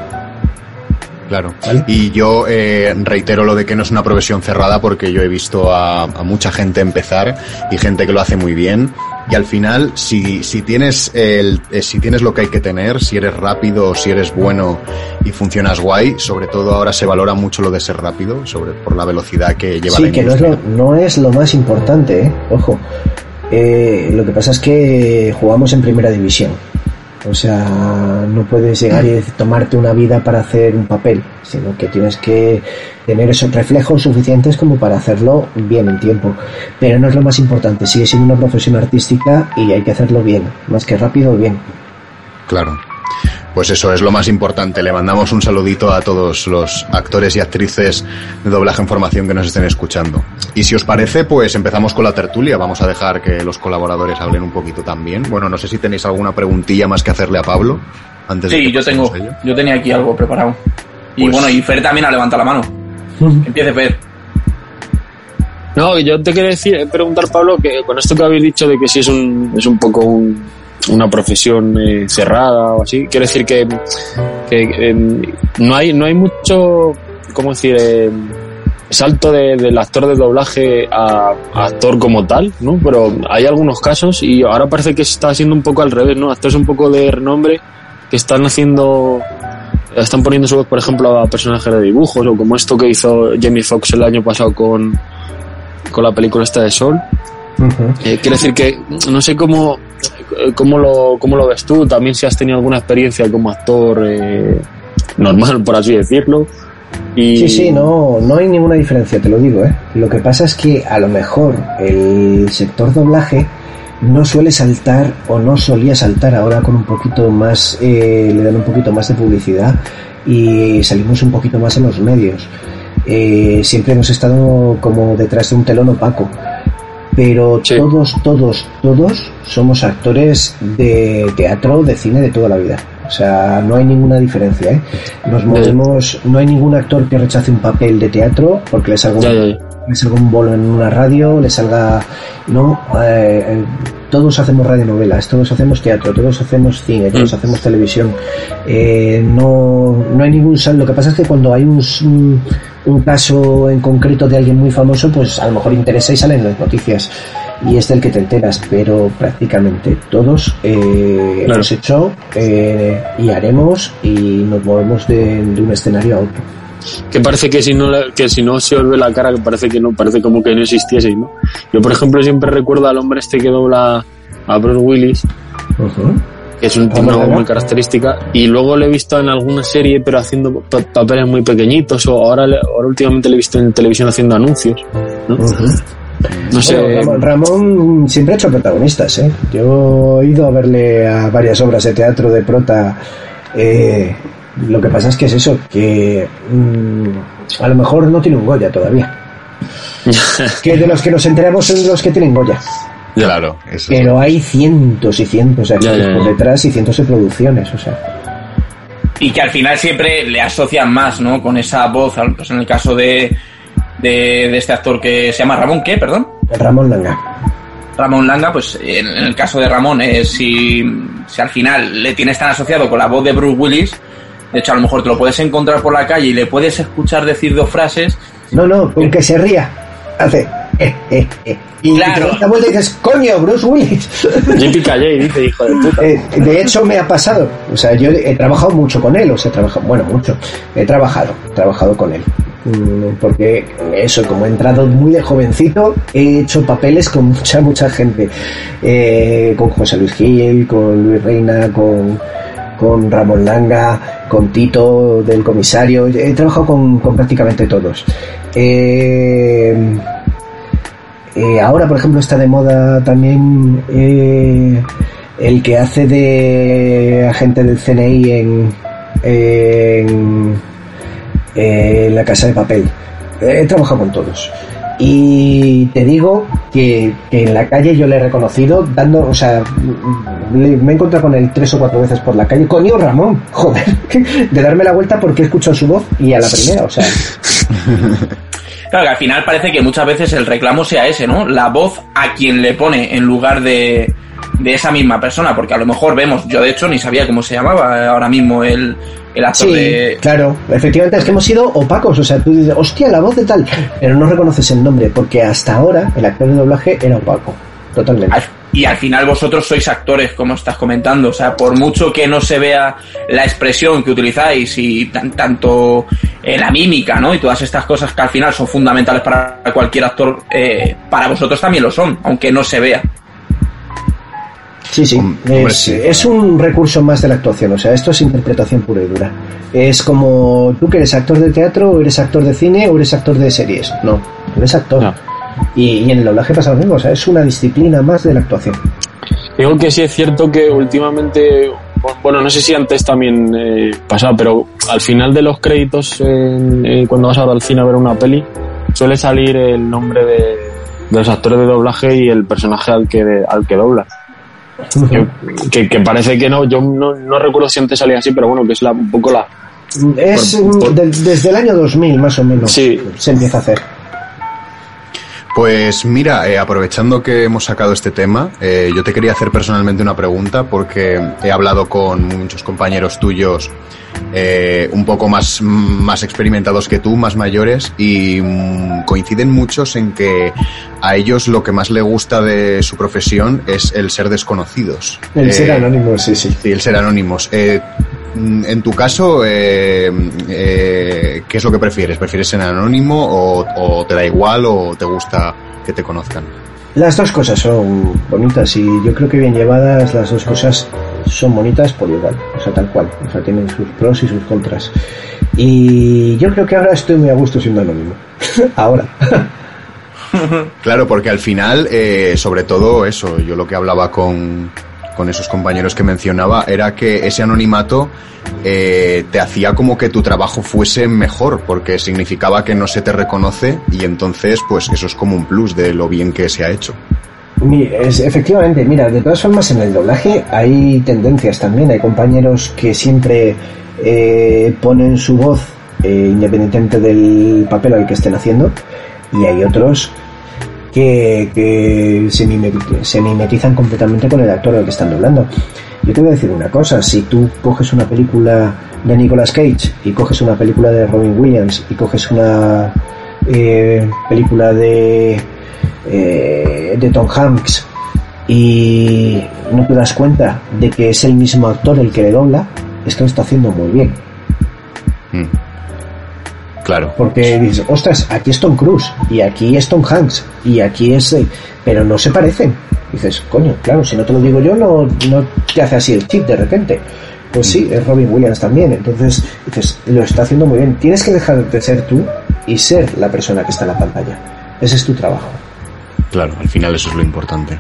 Claro. ¿Vale? Y yo eh, reitero lo de que no es una profesión cerrada porque yo he visto a, a mucha gente empezar y gente que lo hace muy bien. Y al final, si, si tienes el, eh, si tienes lo que hay que tener, si eres rápido, si eres bueno y funcionas guay, sobre todo ahora se valora mucho lo de ser rápido, sobre por la velocidad que lleva Sí, la que no es, lo, no es lo más importante, ¿eh? Ojo. Lo que pasa es que jugamos en primera división. O sea, no puedes llegar y tomarte una vida para hacer un papel, sino que tienes que tener esos reflejos suficientes como para hacerlo bien en tiempo. Pero no es lo más importante, sigue siendo una profesión artística y hay que hacerlo bien, más que rápido, bien. Claro. Pues eso es lo más importante. Le mandamos un saludito a todos los actores y actrices de doblaje en formación que nos estén escuchando. Y si os parece, pues empezamos con la tertulia. Vamos a dejar que los colaboradores hablen un poquito también. Bueno, no sé si tenéis alguna preguntilla más que hacerle a Pablo. Antes Sí, yo tengo. Yo tenía aquí algo preparado. Y Pues- bueno, y Fer también ha levantado la mano. Empiece Fer. No, yo te quería decir, preguntar, Pablo, que con esto que habéis dicho de que si es un, es un poco un- una profesión eh, cerrada o así, quiero decir que, que, em, no hay no hay mucho, ¿cómo decir? em, salto de- del actor de doblaje a, a actor como tal, ¿no? Pero hay algunos casos y ahora parece que está siendo un poco al revés, ¿no? Actores un poco de renombre que están haciendo están poniendo su voz, por ejemplo, a personajes de dibujos o como esto que hizo Jamie Foxx el año pasado con con la película esta de Sol. Ujú. Eh, quiero decir que no sé cómo eh, ¿cómo lo, ¿cómo lo ves tú? También si has tenido alguna experiencia como actor eh, normal, por así decirlo. Y... Sí, sí, no, no hay ninguna diferencia, te lo digo, ¿eh? Lo que pasa es que a lo mejor el sector doblaje no suele saltar o no solía saltar ahora con un poquito más, eh, le dan un poquito más de publicidad y salimos un poquito más en los medios. Eh, siempre hemos estado como detrás de un telón opaco. Pero Sí. todos, todos, todos somos actores de teatro, de cine de toda la vida. O sea, no hay ninguna diferencia, ¿eh? Nos movemos, no hay ningún actor que rechace un papel de teatro porque le salga un, le salga un bolo en una radio, le salga... No, eh, eh, todos hacemos radionovelas, todos hacemos teatro, todos hacemos cine, todos Mm. hacemos televisión. Eh, no, no hay ningún sal. Lo que pasa es que cuando hay un, un, un caso en concreto de alguien muy famoso, pues a lo mejor interesa y salen las noticias. Y es del que te enteras, pero prácticamente todos eh, Claro. hemos hecho eh, y haremos y nos movemos de, de un escenario a otro. Que parece que si no que si no se vuelve la cara que parece que no parece como que no existiese ¿no? yo por ejemplo siempre recuerdo al hombre este que dobla a Bruce Willis que es un Ajá. muy característica y luego le he visto en alguna serie pero haciendo pa- papeles muy pequeñitos o ahora ahora últimamente le he visto en televisión haciendo anuncios ¿no? Sé Bueno, Ramón siempre ha hecho protagonistas, ¿eh? Yo he ido a verle a varias obras de teatro de prota. eh, lo que pasa es que es eso, que mm, a lo mejor no tiene un Goya todavía. [LAUGHS] que de los que nos enteramos son los que tienen Goya. Claro, eso es. Pero hay cientos y cientos de actores por detrás y cientos de producciones, o sea. y que al final siempre le asocian más, ¿no? Con esa voz, al- pues en el caso de, de, de este actor que se llama Ramón, ¿qué? Perdón. Ramón Langa. Ramón Langa, pues en, en el caso de Ramón, eh, si, si al final le tienes tan asociado con la voz de Bruce Willis, de hecho a lo mejor te lo puedes encontrar por la calle y le puedes escuchar decir dos frases, No, no, con que se ría. Hace. Eh, eh, eh. Y Claro. te das la vuelta y dices, coño, Bruce Willis. [LAUGHS] JP Calley dice hijo de puta Eh, de hecho, me ha pasado. O sea, yo he trabajado mucho con él, o sea, he trabajado, bueno, mucho. He trabajado, he trabajado con él. Mm, Porque eso, como he entrado muy de jovencito, he hecho papeles con mucha, mucha gente. Eh, con José Luis Gil, con Luis Reina, con, con Ramón Langa, con Tito del comisario. He trabajado con, prácticamente todos. Eh, eh, ahora, por ejemplo, está de moda también eh, el que hace de agente del CNI en, en la casa de papel. He trabajado con todos. Y te digo que, que en la calle yo le he reconocido, dando, o sea, me he encontrado con él tres o cuatro veces por la calle. Coño, Ramón, [LAUGHS] joder, de darme la vuelta porque he escuchado su voz y a la primera, o sea, Claro que al final parece que muchas veces el reclamo sea ese, ¿no? La voz a quien le pone en lugar de, de esa misma persona, porque a lo mejor vemos, yo de hecho ni sabía cómo se llamaba ahora mismo el, el actor Sí, de... claro, efectivamente es que hemos sido opacos, o sea, tú dices, hostia, la voz de tal, pero no reconoces el nombre, porque hasta ahora el actor de doblaje era opaco, totalmente. Al- Y al final vosotros sois actores, como estás comentando. O sea, por mucho que no se vea la expresión que utilizáis y tan- tanto eh, la mímica, ¿no? Y todas estas cosas que al final son fundamentales para cualquier actor, eh, para vosotros también lo son, aunque no se vea. Sí, sí, Hombre, es, sí. es un recurso más de la actuación, o sea, esto es interpretación pura y dura. Es como tú que eres actor de teatro, o eres actor de cine, o eres actor de series. No, eres actor. No. Y, y en el doblaje pasa lo mismo, o sea, es una disciplina más de la actuación. Digo que sí es cierto que últimamente, bueno, no sé si antes también eh, pasaba, pero al final de los créditos, en- eh, cuando vas ahora al cine a ver una peli, suele salir el nombre de, de los actores de doblaje y el personaje al que, al que dobla. Que, que- que parece que no, yo no, no recuerdo si antes salía así, pero bueno, que es la, un poco la... Es Por- por- de- desde el año 2000 más o menos Sí. se empieza a hacer. Pues mira, eh, aprovechando que hemos sacado este tema, eh, yo te quería hacer personalmente una pregunta porque he hablado con muchos compañeros tuyos eh, un poco más, más experimentados que tú, más mayores, y mm, coinciden muchos en que a ellos lo que más le gusta de su profesión es el ser desconocidos. El Eh, ser anónimo, sí, sí. Sí, el ser anónimos. Mm, en tu caso, eh, eh, ¿qué es lo que prefieres? ¿Prefieres ser anónimo o, o te da igual o te gusta que te conozcan? Las dos cosas son bonitas y yo creo que bien llevadas las dos cosas son bonitas por igual, o sea, tal cual, o sea, tienen sus pros y sus contras. Y yo creo que ahora estoy muy a gusto siendo anónimo. [LAUGHS] ahora. Claro, porque al final, eh, sobre todo eso, yo lo que hablaba con, con esos compañeros que mencionaba era que ese anonimato eh, te hacía como que tu trabajo fuese mejor, porque significaba que no se te reconoce y entonces pues eso es como un plus de lo bien que se ha hecho. Es- efectivamente, mira, de todas formas en el doblaje hay tendencias también, hay compañeros que siempre eh, ponen su voz eh, independientemente del papel al que estén haciendo y hay otros que, que se, mimeti- se mimetizan completamente con el actor al que están doblando. Yo te voy a decir una cosa, si tú coges una película de Nicolas Cage y coges una película de Robin Williams y coges una eh, película de, eh, de Tom Hanks y no te das cuenta de que es el mismo actor el que le dobla, es que lo está haciendo muy bien. Mm. Claro. Porque dices, ostras, aquí es Tom Cruise, y aquí es Tom Hanks, y aquí es... eh, Pero no se parecen. Dices, coño, claro, si no te lo digo yo, no, no te hace así el chip de repente. Pues sí, es Robin Williams también. Entonces, dices, lo está haciendo muy bien. Tienes que dejar de ser tú y ser la persona que está en la pantalla. Ese es tu trabajo. Claro, al final eso es lo importante.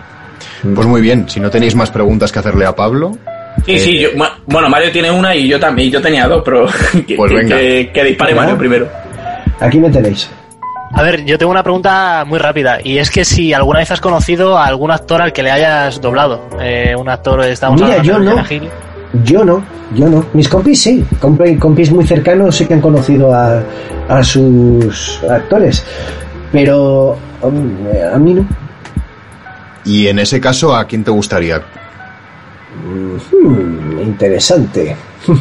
Pues muy bien, si no tenéis más preguntas que hacerle a Pablo, Sí, sí, yo, mu- bueno, Mario tiene una y yo también, y yo tenía dos, pero [LAUGHS] que, Pues que- venga. que- que dispare. Mario primero. Aquí me tenéis. A ver, yo tengo una pregunta muy rápida y es que si alguna vez has conocido a algún actor al que le hayas doblado, eh, un actor estamos Mira, hablando yo de no. Hill. Yo no, yo no. Mis compis sí. Compi- compis muy cercanos sí que han conocido a, a sus actores. Pero a mí no. y en ese caso, ¿a quién te gustaría? Hmm, interesante. [LAUGHS]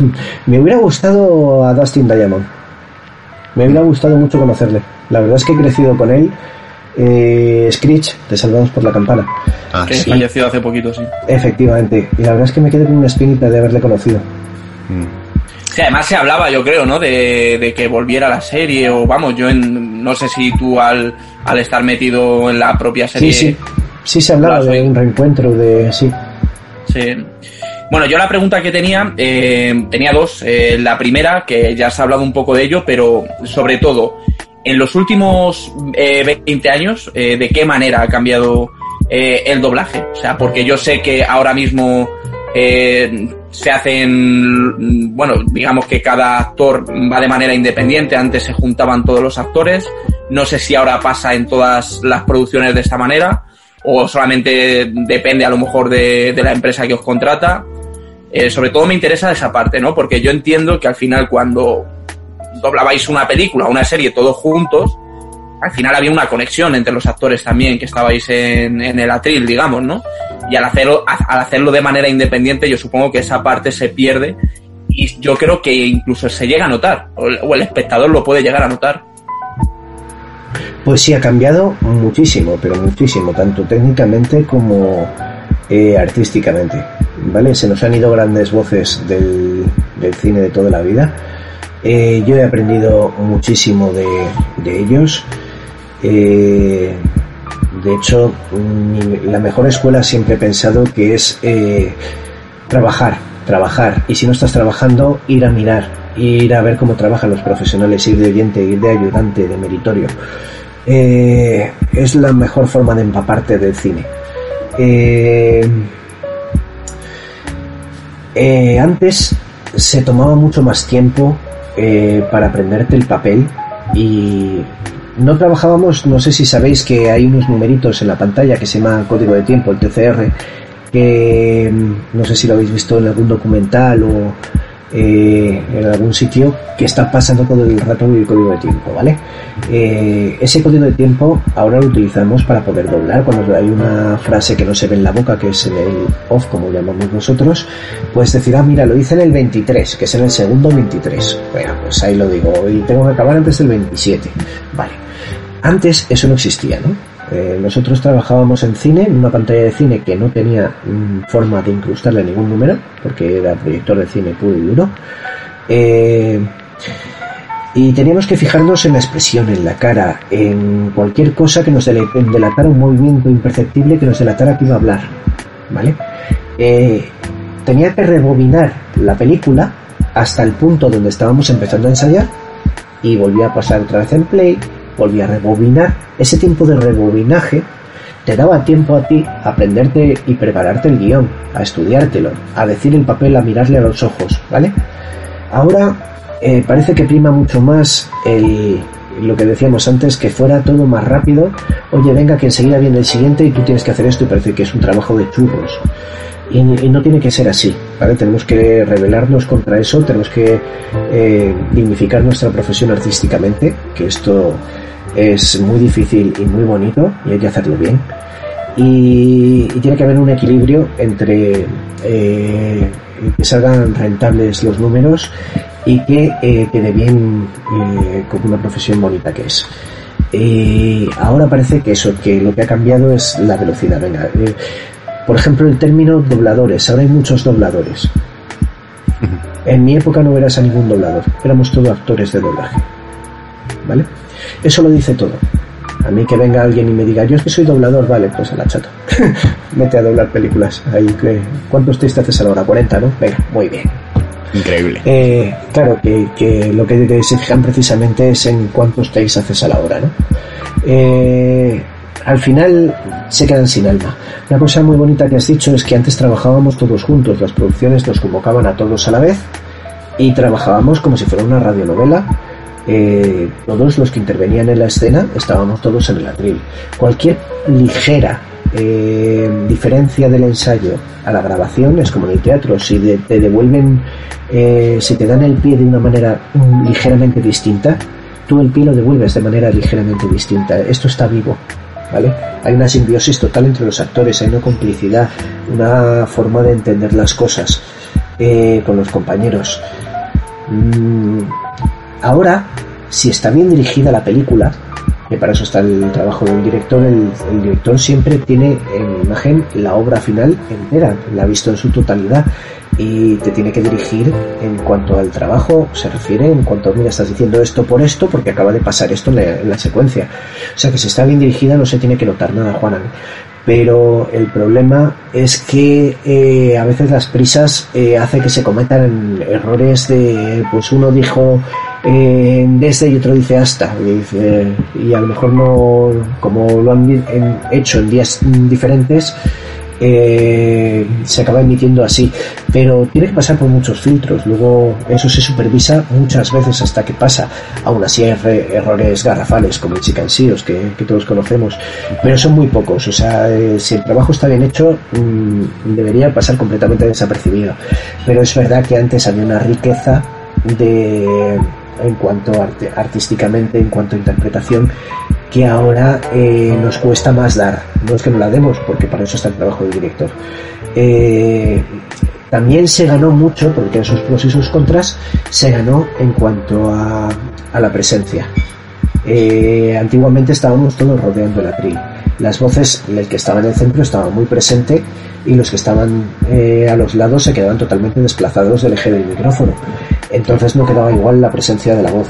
Me hubiera gustado a Dustin Diamond. Me hubiera gustado mucho conocerle. La verdad es que he crecido con él. Eh, Screech, de Salvados por la Campana. Ah, Que sí. falleció hace poquito, sí. Efectivamente. Y la verdad es que me quedé con una espinita de haberle conocido. Mm. Sí, además se hablaba, yo creo, ¿no? De, de que volviera la serie, o vamos, yo en, no sé si tú al, al estar metido en la propia serie. Sí, sí. Sí se hablaba de un reencuentro de... Sí. Bueno, yo la pregunta que tenía, eh, tenía dos. Eh, la primera, que ya se ha hablado un poco de ello, pero sobre todo, en los últimos eh, 20 años, eh, ¿de qué manera ha cambiado el doblaje? O sea, porque yo sé que ahora mismo se hacen, bueno, digamos que cada actor va de manera independiente, antes se juntaban todos los actores, no sé si ahora pasa en todas las producciones de esta manera, o solamente depende a lo mejor de, de la empresa que os contrata. Eh, sobre todo me interesa esa parte, ¿no? Porque yo entiendo que al final cuando doblabais una película, una serie todos juntos, al final había una conexión entre los actores también que estabais en, en el atril, digamos, ¿no? Y al hacerlo, al hacerlo de manera independiente, yo supongo que esa parte se pierde y yo creo que incluso se llega a notar, o el, o el espectador lo puede llegar a notar. Pues sí, ha cambiado muchísimo, pero muchísimo, tanto técnicamente como eh, artísticamente. ¿Vale? Se nos han ido grandes voces del, del cine de toda la vida. Eh, yo he aprendido muchísimo de, ellos. Eh, de hecho, mi- la mejor escuela siempre he pensado que es trabajar, trabajar. Y si no estás trabajando, ir a mirar, ir a ver cómo trabajan los profesionales, ir de oyente, ir de ayudante, de meritorio. Eh, es la mejor forma de empaparte del cine. Eh, eh, antes se tomaba mucho más tiempo eh, para aprenderte el papel y no trabajábamos, no sé si sabéis que hay unos numeritos en la pantalla que se llama código de tiempo, el TCR, que mm, no sé si lo habéis visto en algún documental o eh, en algún sitio que está pasando todo el rato el código de tiempo, ¿vale? Eh, ese código de tiempo ahora lo utilizamos para poder doblar cuando hay una frase que no se ve en la boca, que es el off, como llamamos nosotros, pues decir, ah, mira, lo hice en el 23, que es en el segundo 23. Bueno, pues ahí lo digo, y tengo que acabar antes del 27. Vale. Antes eso no existía, ¿no? Eh, nosotros trabajábamos en cine, en una pantalla de cine que no tenía mm, forma de incrustarle ningún número, porque era proyector de cine puro y duro. Eh, Y teníamos que fijarnos en la expresión, en la cara, en cualquier cosa que nos delatara un movimiento imperceptible que nos delatara que iba a hablar. ¿Vale? Eh, tenía que rebobinar la película hasta el punto donde estábamos empezando a ensayar y volvía a pasar otra vez en play, volvía a rebobinar. Ese tiempo de rebobinaje te daba tiempo a ti a aprenderte y prepararte el guion, a estudiártelo, a decir el papel, a mirarle a los ojos, ¿vale? Ahora eh, parece que prima mucho más el, lo que decíamos antes, que fuera todo más rápido. Oye, venga, que enseguida viene el siguiente y tú tienes que hacer esto y parece que es un trabajo de churros. Y, y no tiene que ser así, ¿vale? Tenemos que rebelarnos contra eso, tenemos que eh, dignificar nuestra profesión artísticamente, que esto es muy difícil y muy bonito y hay que hacerlo bien. Y, y tiene que haber un equilibrio entre eh, que salgan rentables los números y que eh, quede bien eh, como una profesión bonita que es. Eh, ahora parece que eso, que lo que ha cambiado es la velocidad. Venga, por ejemplo, el término dobladores. Ahora hay muchos dobladores. En mi época no eras a ningún doblador, éramos todos actores de doblaje. ¿Vale? Eso lo dice todo. A mí que venga alguien y me diga, yo es que soy doblador, vale, pues a la chato. Mete [LAUGHS] a doblar películas. Ahí, que- ¿Cuántos test haces a la hora? 40, ¿no? Venga, muy bien. Increíble. Eh, claro, que, que lo que se fijan precisamente es en cuántos takes haces a la hora, ¿no? Eh, al final se quedan sin alma. Una cosa muy bonita que has dicho es que antes trabajábamos todos juntos, las producciones nos convocaban a todos a la vez y trabajábamos como si fuera una radionovela. Eh, todos los que intervenían en la escena estábamos todos en el atril. Cualquier ligera eh, diferencia del ensayo a la grabación es como en el teatro. Si te devuelven, eh, si te dan el pie de una manera mm, ligeramente distinta, tú el pie lo devuelves de manera ligeramente distinta. Esto está vivo. ¿Vale? Hay una simbiosis total entre los actores, hay una complicidad, una forma de entender las cosas con los compañeros. Mm, ahora, si está bien dirigida la película, que para eso está el trabajo del director, el, director siempre tiene en imagen la obra final entera, la ha visto en su totalidad y te tiene que dirigir en cuanto al trabajo se refiere, en cuanto, mira, estás diciendo esto por esto porque acaba de pasar esto en la, en la secuencia. O sea que si está bien dirigida no se tiene que notar nada, Juanan. Pero el problema es que eh, a veces las prisas eh, hace que se cometan errores de, pues uno dijo eh, desde y otro dice hasta. Y, a lo mejor no como lo han hecho en días diferentes eh, se acaba emitiendo así. Pero tiene que pasar por muchos filtros. Luego eso se supervisa muchas veces hasta que pasa. Aún así hay re- errores garrafales como el que, que todos conocemos. Pero son muy pocos. O sea eh, si el trabajo está bien hecho mm, debería pasar completamente desapercibido. Pero es verdad que antes había una riqueza de en cuanto arte- artísticamente, en cuanto a interpretación, que ahora eh, nos cuesta más dar. No es que no la demos, porque para eso está el trabajo del director. Eh, también se ganó mucho, porque en sus pros y sus contras, se ganó en cuanto a, la presencia. Eh, antiguamente estábamos todos rodeando el atril. Las voces, el que estaba en el centro estaba muy presente y los que estaban a los lados se quedaban totalmente desplazados del eje del micrófono. Entonces no quedaba igual la presencia de la voz.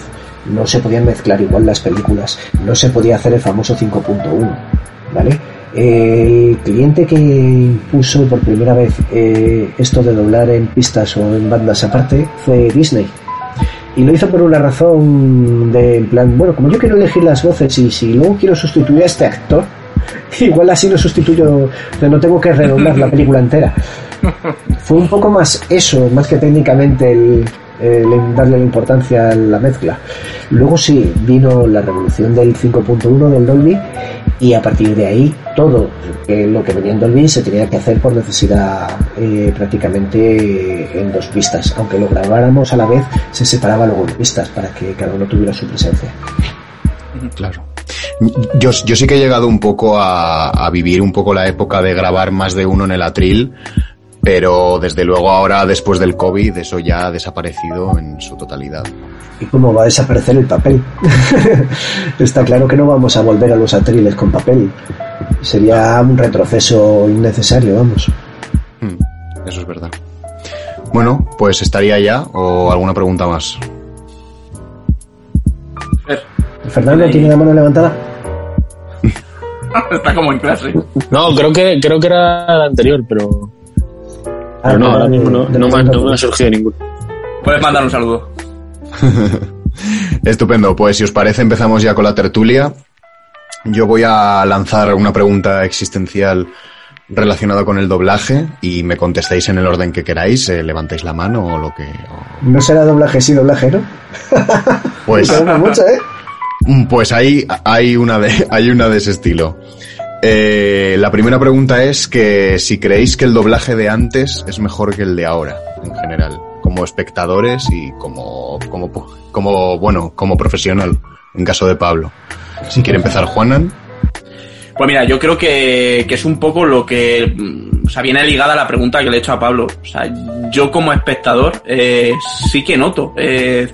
No se podían mezclar igual las películas. No se podía hacer el famoso 5.1. ¿Vale? El cliente que impuso por primera vez eh, esto de doblar en pistas o en bandas aparte fue Disney. Y lo hizo por una razón de, en plan, bueno, como yo quiero elegir las voces y si luego quiero sustituir a este actor, [LAUGHS] igual así lo sustituyo, pero no tengo que redoblar la película entera. [LAUGHS] Fue un poco más eso, más que técnicamente el, el darle importancia a la mezcla. Luego sí, vino la revolución del 5.1 del Dolby y a partir de ahí todo eh, lo que venía en Dolby se tenía que hacer por necesidad eh, prácticamente en dos pistas. Aunque lo grabáramos a la vez, se separaba luego en pistas para que cada uno tuviera su presencia. Claro. Yo, yo sí que he llegado un poco a vivir un poco la época de grabar más de uno en el atril, pero desde luego ahora, después del COVID, eso ya ha desaparecido en su totalidad. ¿Y cómo va a desaparecer el papel? [LAUGHS] Está claro que no vamos a volver a los atriles con papel. Sería un retroceso innecesario, vamos. Mm, Eso es verdad. Bueno, pues estaría ya, o alguna pregunta más. Fernando tiene la mano levantada. [LAUGHS] Está como en clase. No, creo que, creo que era la anterior, pero. Ah, pero no, no, ahora mismo no, no me, ha- no me ha surgido ninguno. Puedes mandar un saludo. [LAUGHS] Estupendo, pues si os parece empezamos ya con la tertulia. Yo voy a lanzar una pregunta existencial relacionada con el doblaje y me contestáis en el orden que queráis, eh, levantáis la mano o lo que... o- No será doblaje, sí, doblaje, ¿no? Pues, [LAUGHS] mucho, ¿eh? [LAUGHS] Mm, Pues ahí hay una de, hay una de ese estilo. Eh, la primera pregunta es que si creéis que el doblaje de antes es mejor que el de ahora, en general, como espectadores y como, como, como bueno, como profesional, en caso de Pablo. Si quiere empezar Juanan. Pues mira, yo creo que, es un poco lo que. mm, O sea, viene ligada a la pregunta que le he hecho a Pablo. O sea, yo como espectador eh, sí que noto eh,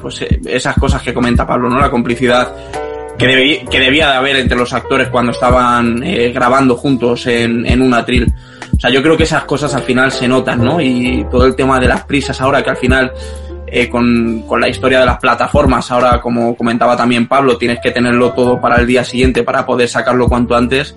pues eh, esas cosas que comenta Pablo, ¿no? La complicidad que, debí- que debía de haber entre los actores cuando estaban eh, grabando juntos en, en un atril. O sea, yo creo que esas cosas al final se notan, ¿no? Y todo el tema de las prisas ahora que al final eh, con, con la historia de las plataformas. Ahora, como comentaba también Pablo, tienes que tenerlo todo para el día siguiente para poder sacarlo cuanto antes.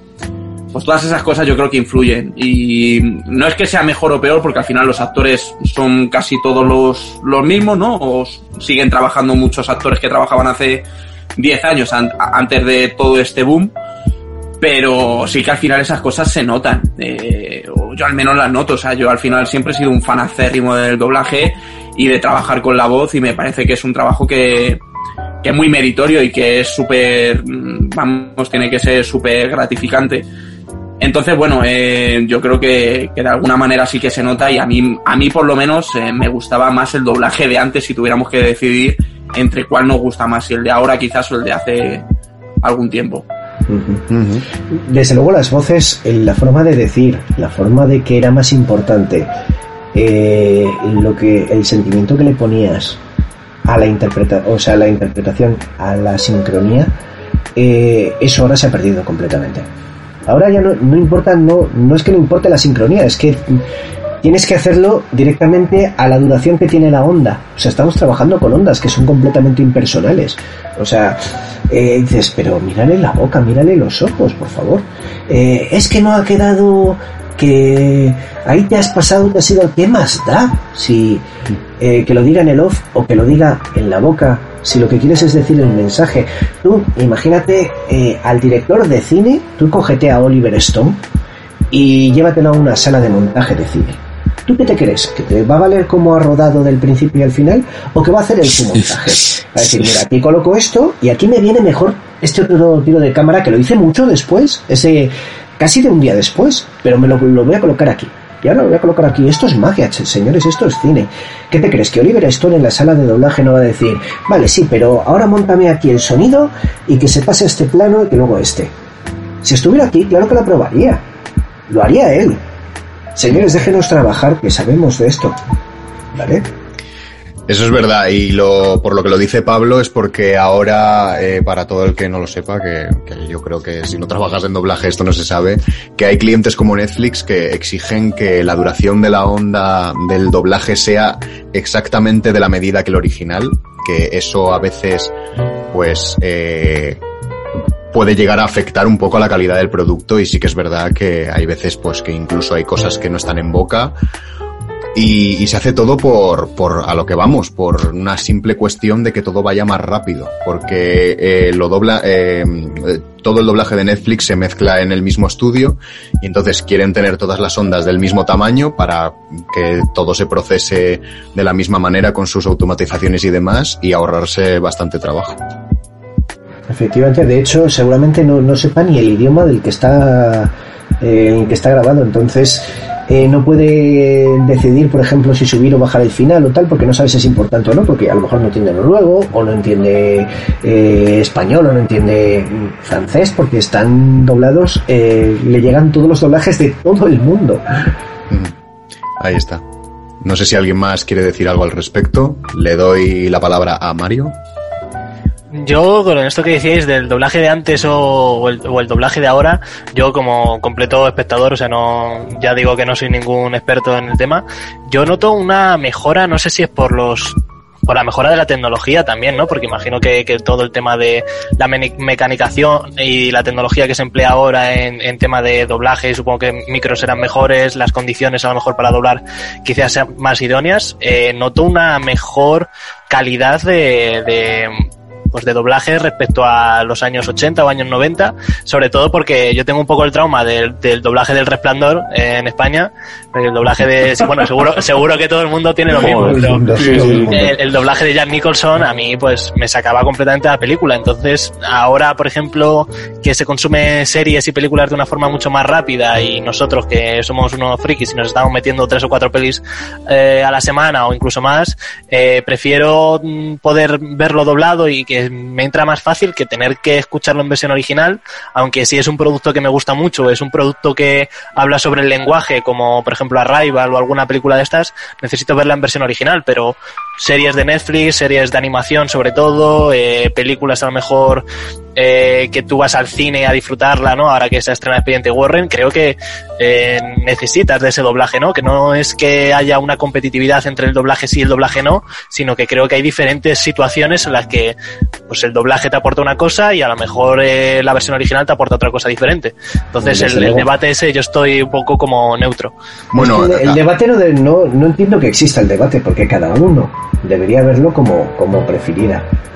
Pues todas esas cosas yo creo que influyen. Y no es que sea mejor o peor, porque al final los actores son casi todos los, los mismos, ¿no? O siguen trabajando muchos actores que trabajaban hace 10 años an- antes de todo este boom. Pero sí que al final esas cosas se notan. Eh, yo al menos las noto. O sea, yo al final siempre he sido un fan acérrimo del doblaje y de trabajar con la voz y me parece que es un trabajo que, que es muy meritorio y que es súper, mm, vamos, tiene que ser súper gratificante. Entonces, bueno, eh, yo creo que, que de alguna manera sí que se nota y a mí, a mí por lo menos eh, me gustaba más el doblaje de antes si tuviéramos que decidir entre cuál nos gusta más, si el de ahora quizás o el de hace algún tiempo. Desde luego las voces, en la forma de decir, la forma de que era más importante, eh, lo que, el sentimiento que le ponías a la interpreta, o sea, a la interpretación, a la sincronía, eh, eso ahora se ha perdido completamente. Ahora ya no, no importa, no, no es que no importe la sincronía, es que tienes que hacerlo directamente a la duración que tiene la onda. O sea, estamos trabajando con ondas que son completamente impersonales. O sea, eh, dices, pero mírale la boca, mírale los ojos, por favor. Eh, es que no ha quedado que ahí te has pasado, te has ido. ¿Qué más da? Si eh, que lo diga en el off o que lo diga en la boca, si lo que quieres es decir el mensaje. Tú, imagínate eh, al director de cine, tú cógete a Oliver Stone y llévatelo a una sala de montaje de cine. ¿Tú qué te crees? ¿Que te va a valer como ha rodado del principio al final? ¿O que va a hacer el su montaje? Va a decir, mira, aquí coloco esto y aquí me viene mejor este otro tiro de cámara que lo hice mucho después, ese casi de un día después, pero me lo, lo voy a colocar aquí. Y ahora lo voy a colocar aquí. Esto es magia, señores, esto es cine. ¿Qué te crees? Que Oliver Stone en la sala de doblaje no va a decir, vale, sí, pero ahora montame aquí el sonido y que se pase este plano y que luego este. Si estuviera aquí, claro que lo probaría. Lo haría él. Señores, déjenos trabajar, que sabemos de esto. ¿Vale? Eso es verdad, y lo, por lo que lo dice Pablo es porque ahora, eh, para todo el que no lo sepa, que, que yo creo que si no trabajas en doblaje esto no se sabe, que hay clientes como Netflix que exigen que la duración de la onda del doblaje sea exactamente de la medida que el original, que eso a veces, pues, eh, puede llegar a afectar un poco a la calidad del producto y sí que es verdad que hay veces pues que incluso hay cosas que no están en boca y, y se hace todo por, por a lo que vamos, por una simple cuestión de que todo vaya más rápido, porque eh, lo dobla, eh, todo el doblaje de Netflix se mezcla en el mismo estudio y entonces quieren tener todas las ondas del mismo tamaño para que todo se procese de la misma manera con sus automatizaciones y demás y ahorrarse bastante trabajo. Efectivamente, de hecho, seguramente no, no sepa ni el idioma del que está, eh, en el que está grabado. Entonces, eh, no puede decidir, por ejemplo, si subir o bajar el final o tal, porque no sabe si es importante o no, porque a lo mejor no entiende noruego, o no entiende eh, español, o no entiende mm, francés, porque están doblados, eh, le llegan todos los doblajes de todo el mundo. Ujú. Ahí está. No sé si alguien más quiere decir algo al respecto. Le doy la palabra a Mario. Yo, con esto que decíais del doblaje de antes o, el, o el doblaje de ahora, yo como completo espectador, o sea, no, ya digo que no soy ningún experto en el tema, yo noto una mejora, no sé si es por los por la mejora de la tecnología también, ¿no? Porque imagino que, que todo el tema de la me- mecanización y la tecnología que se emplea ahora en, en tema de doblaje, supongo que micros serán mejores, las condiciones a lo mejor para doblar quizás sean más idóneas, eh, noto una mejor calidad de, de pues de doblaje respecto a los años 80 o años 90, sobre todo porque yo tengo un poco el trauma del, del doblaje del Resplandor en España, el doblaje de, bueno, seguro, [LAUGHS] seguro que todo el mundo tiene lo mismo, pero el, el doblaje de Jack Nicholson a mí pues me sacaba completamente la película, entonces ahora por ejemplo que se consume series y películas de una forma mucho más rápida y nosotros que somos unos frikis y nos estamos metiendo tres o cuatro pelis eh, a la semana o incluso más, eh, prefiero mm, poder verlo doblado y que me entra más fácil que tener que escucharlo en versión original, aunque si es un producto que me gusta mucho, es un producto que habla sobre el lenguaje, como por ejemplo Arrival o alguna película de estas, necesito verla en versión original, pero series de Netflix, series de animación sobre todo, eh, películas a lo mejor eh, que tú vas al cine a disfrutarla, ¿no? Ahora que se estrena Expediente Warren, creo que eh, necesitas de ese doblaje, ¿no? Que no es que haya una competitividad entre el doblaje sí y el doblaje no, sino que creo que hay diferentes situaciones en las que pues el doblaje te aporta una cosa y a lo mejor eh, la versión original te aporta otra cosa diferente. Entonces el, debate ese yo estoy un poco como neutro. Bueno, Es que el, el debate no, de- no, no entiendo que exista el debate, porque cada uno debería verlo como, como.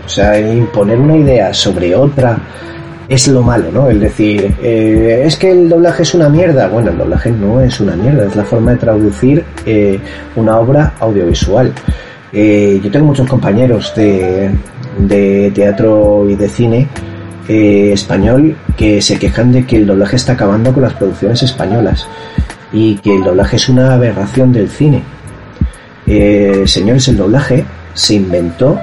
O sea, imponer una idea sobre otra es lo malo, ¿no? El decir, eh, es que el doblaje es una mierda. Bueno, el doblaje no es una mierda, es la forma de traducir eh, una obra audiovisual. Eh, yo tengo muchos compañeros de, de teatro y de cine español que se quejan de que el doblaje está acabando con las producciones españolas y que el doblaje es una aberración del cine. Señores, el doblaje se inventó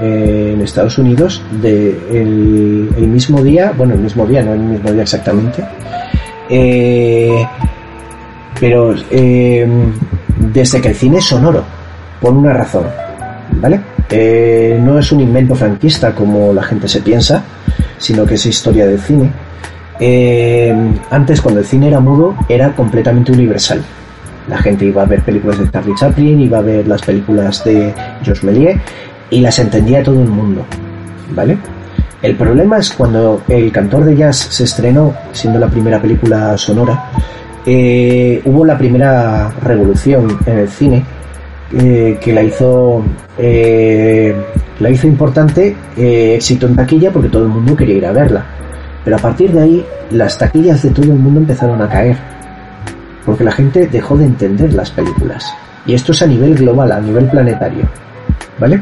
en Estados Unidos de el, mismo día, bueno, el mismo día, no el mismo día exactamente, eh, pero eh, desde que el cine es sonoro, por una razón, ¿vale? Eh, no es un invento franquista como la gente se piensa, sino que es historia del cine. Antes, cuando el cine era mudo, era completamente universal. La gente iba a ver películas de Charlie Chaplin, iba a ver las películas de Georges Méliès y las entendía todo el mundo, ¿vale? El problema es cuando El cantor de jazz se estrenó, siendo la primera película sonora, eh, hubo la primera revolución en el cine eh, que la hizo eh, la hizo importante eh, éxito en taquilla porque todo el mundo quería ir a verla. Pero a partir de ahí las taquillas de todo el mundo empezaron a caer porque la gente dejó de entender las películas. Y esto es a nivel global a nivel planetario vale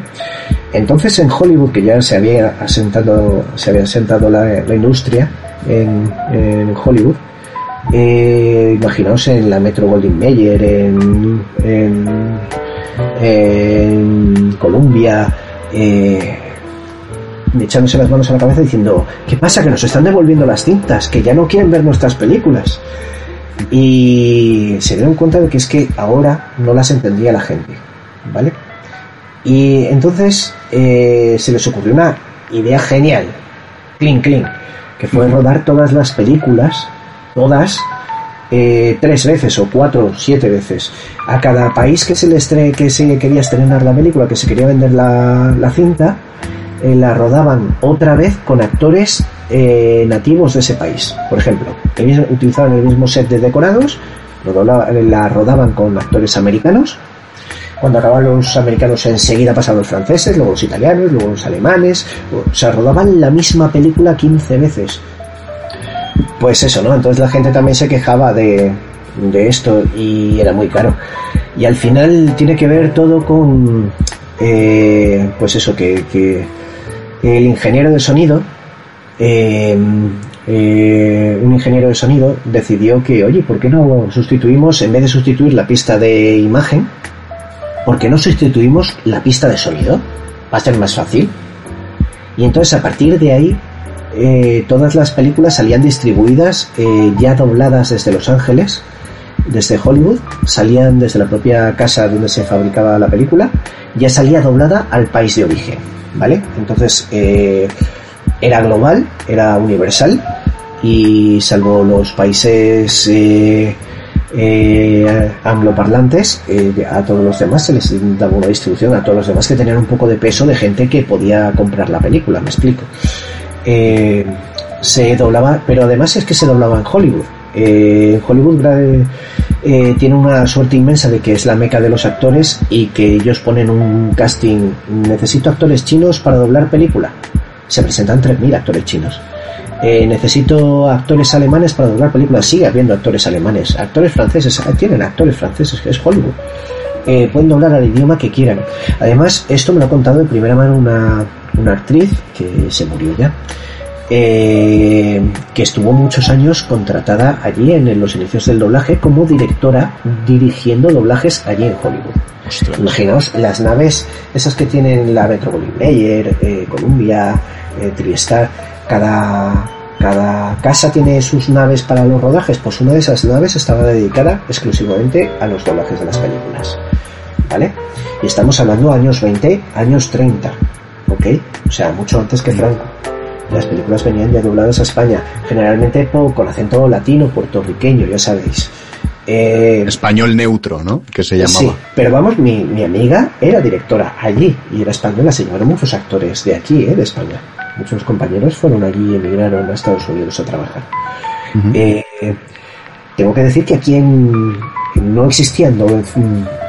entonces en Hollywood que ya se había asentado se había asentado la, la industria en, en Hollywood eh, imaginaos en la Metro Goldwyn Mayer, en, en, Colombia, eh, echándose las manos a la cabeza diciendo, ¿qué pasa? Que nos están devolviendo las cintas, que ya no quieren ver nuestras películas. Y se dieron cuenta de que es que ahora no las entendía la gente, ¿vale? Y entonces eh, se les ocurrió una idea genial, clean, clean, que fue rodar todas las películas, todas, eh, tres veces o cuatro o siete veces. A cada país que se le estre que se quería estrenar la película, que se quería vender la, la cinta, eh, la rodaban otra vez con actores eh, nativos de ese país. Por ejemplo, mismo- utilizaban el mismo set de decorados, la rodaban con actores americanos. Cuando acababan los americanos enseguida pasaban los franceses, luego los italianos, luego los alemanes. O sea, rodaban la misma película 15 veces. Pues eso, ¿no? Entonces la gente también se quejaba de, de esto y era muy caro. Y al final tiene que ver todo con, eh, pues eso, que, el ingeniero de sonido, eh, eh, un ingeniero de sonido decidió que, oye, ¿por qué no sustituimos, en vez de sustituir la pista de imagen, ¿por qué no sustituimos la pista de sonido? Va a ser más fácil. Y entonces a partir de ahí eh, todas las películas salían distribuidas eh, ya dobladas desde Los Ángeles, desde Hollywood, salían desde la propia casa donde se fabricaba la película, ya salía doblada al país de origen, ¿vale? Entonces eh, era global, era universal y salvo los países eh, angloparlantes, eh, a todos los demás se les daba una distribución, a todos los demás que tenían un poco de peso de gente que podía comprar la película, me explico. Eh, se doblaba, pero además es que se doblaba en Hollywood. Eh, Hollywood eh, eh, tiene una suerte inmensa de que es la meca de los actores y que ellos ponen un casting. Necesito actores chinos para doblar película. Se presentan 3.000 actores chinos. Eh, necesito actores alemanes para doblar películas. Sigue habiendo actores alemanes. Actores franceses. ah, Tienen actores franceses, que es Hollywood. Eh, pueden doblar al idioma que quieran. Además, esto me lo ha contado de primera mano una, una actriz que se murió ya eh, que estuvo muchos años contratada allí en, los inicios del doblaje como directora dirigiendo doblajes allí en Hollywood. Imaginaos las naves, esas que tienen la Metro Goldwyn Mayer, eh, Columbia, eh, TriStar, cada, cada casa tiene sus naves para los rodajes, pues una de esas naves estaba dedicada exclusivamente a los doblajes de las películas. ¿Vale? Y estamos hablando años 20, años 30, ¿ok? O sea, mucho antes que Franco. Las películas venían ya dobladas a España, generalmente con acento latino, puertorriqueño, ya sabéis. Eh, Español neutro, ¿no? Que se llamaba. Sí, pero vamos, mi, mi amiga era directora allí y era española, se llevaron muchos actores de aquí, ¿eh? de España. Muchos compañeros fueron allí y emigraron a Estados Unidos a trabajar. Eh, tengo que decir que aquí en, no existían do-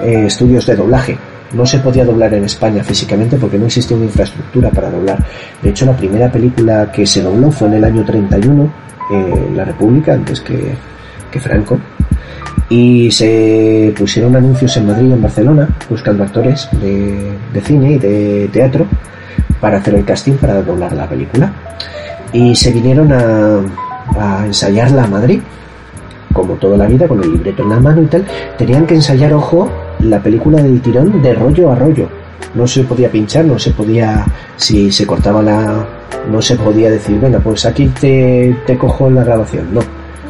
eh, estudios de doblaje. No se podía doblar en España físicamente porque no existía una infraestructura para doblar. De hecho, la primera película que se dobló fue en el año 31, eh, en la República, antes que, que Franco. Y se pusieron anuncios en Madrid y en Barcelona buscando actores de, de cine y de teatro para hacer el casting para doblar la película. Y se vinieron a, a ensayarla a Madrid, como toda la vida, con el libreto en la mano y tal. Tenían que ensayar, ojo, la película del tirón de rollo a rollo. No se podía pinchar, no se podía, si se cortaba la, no se podía decir, venga, pues aquí te, te cojo la grabación. No,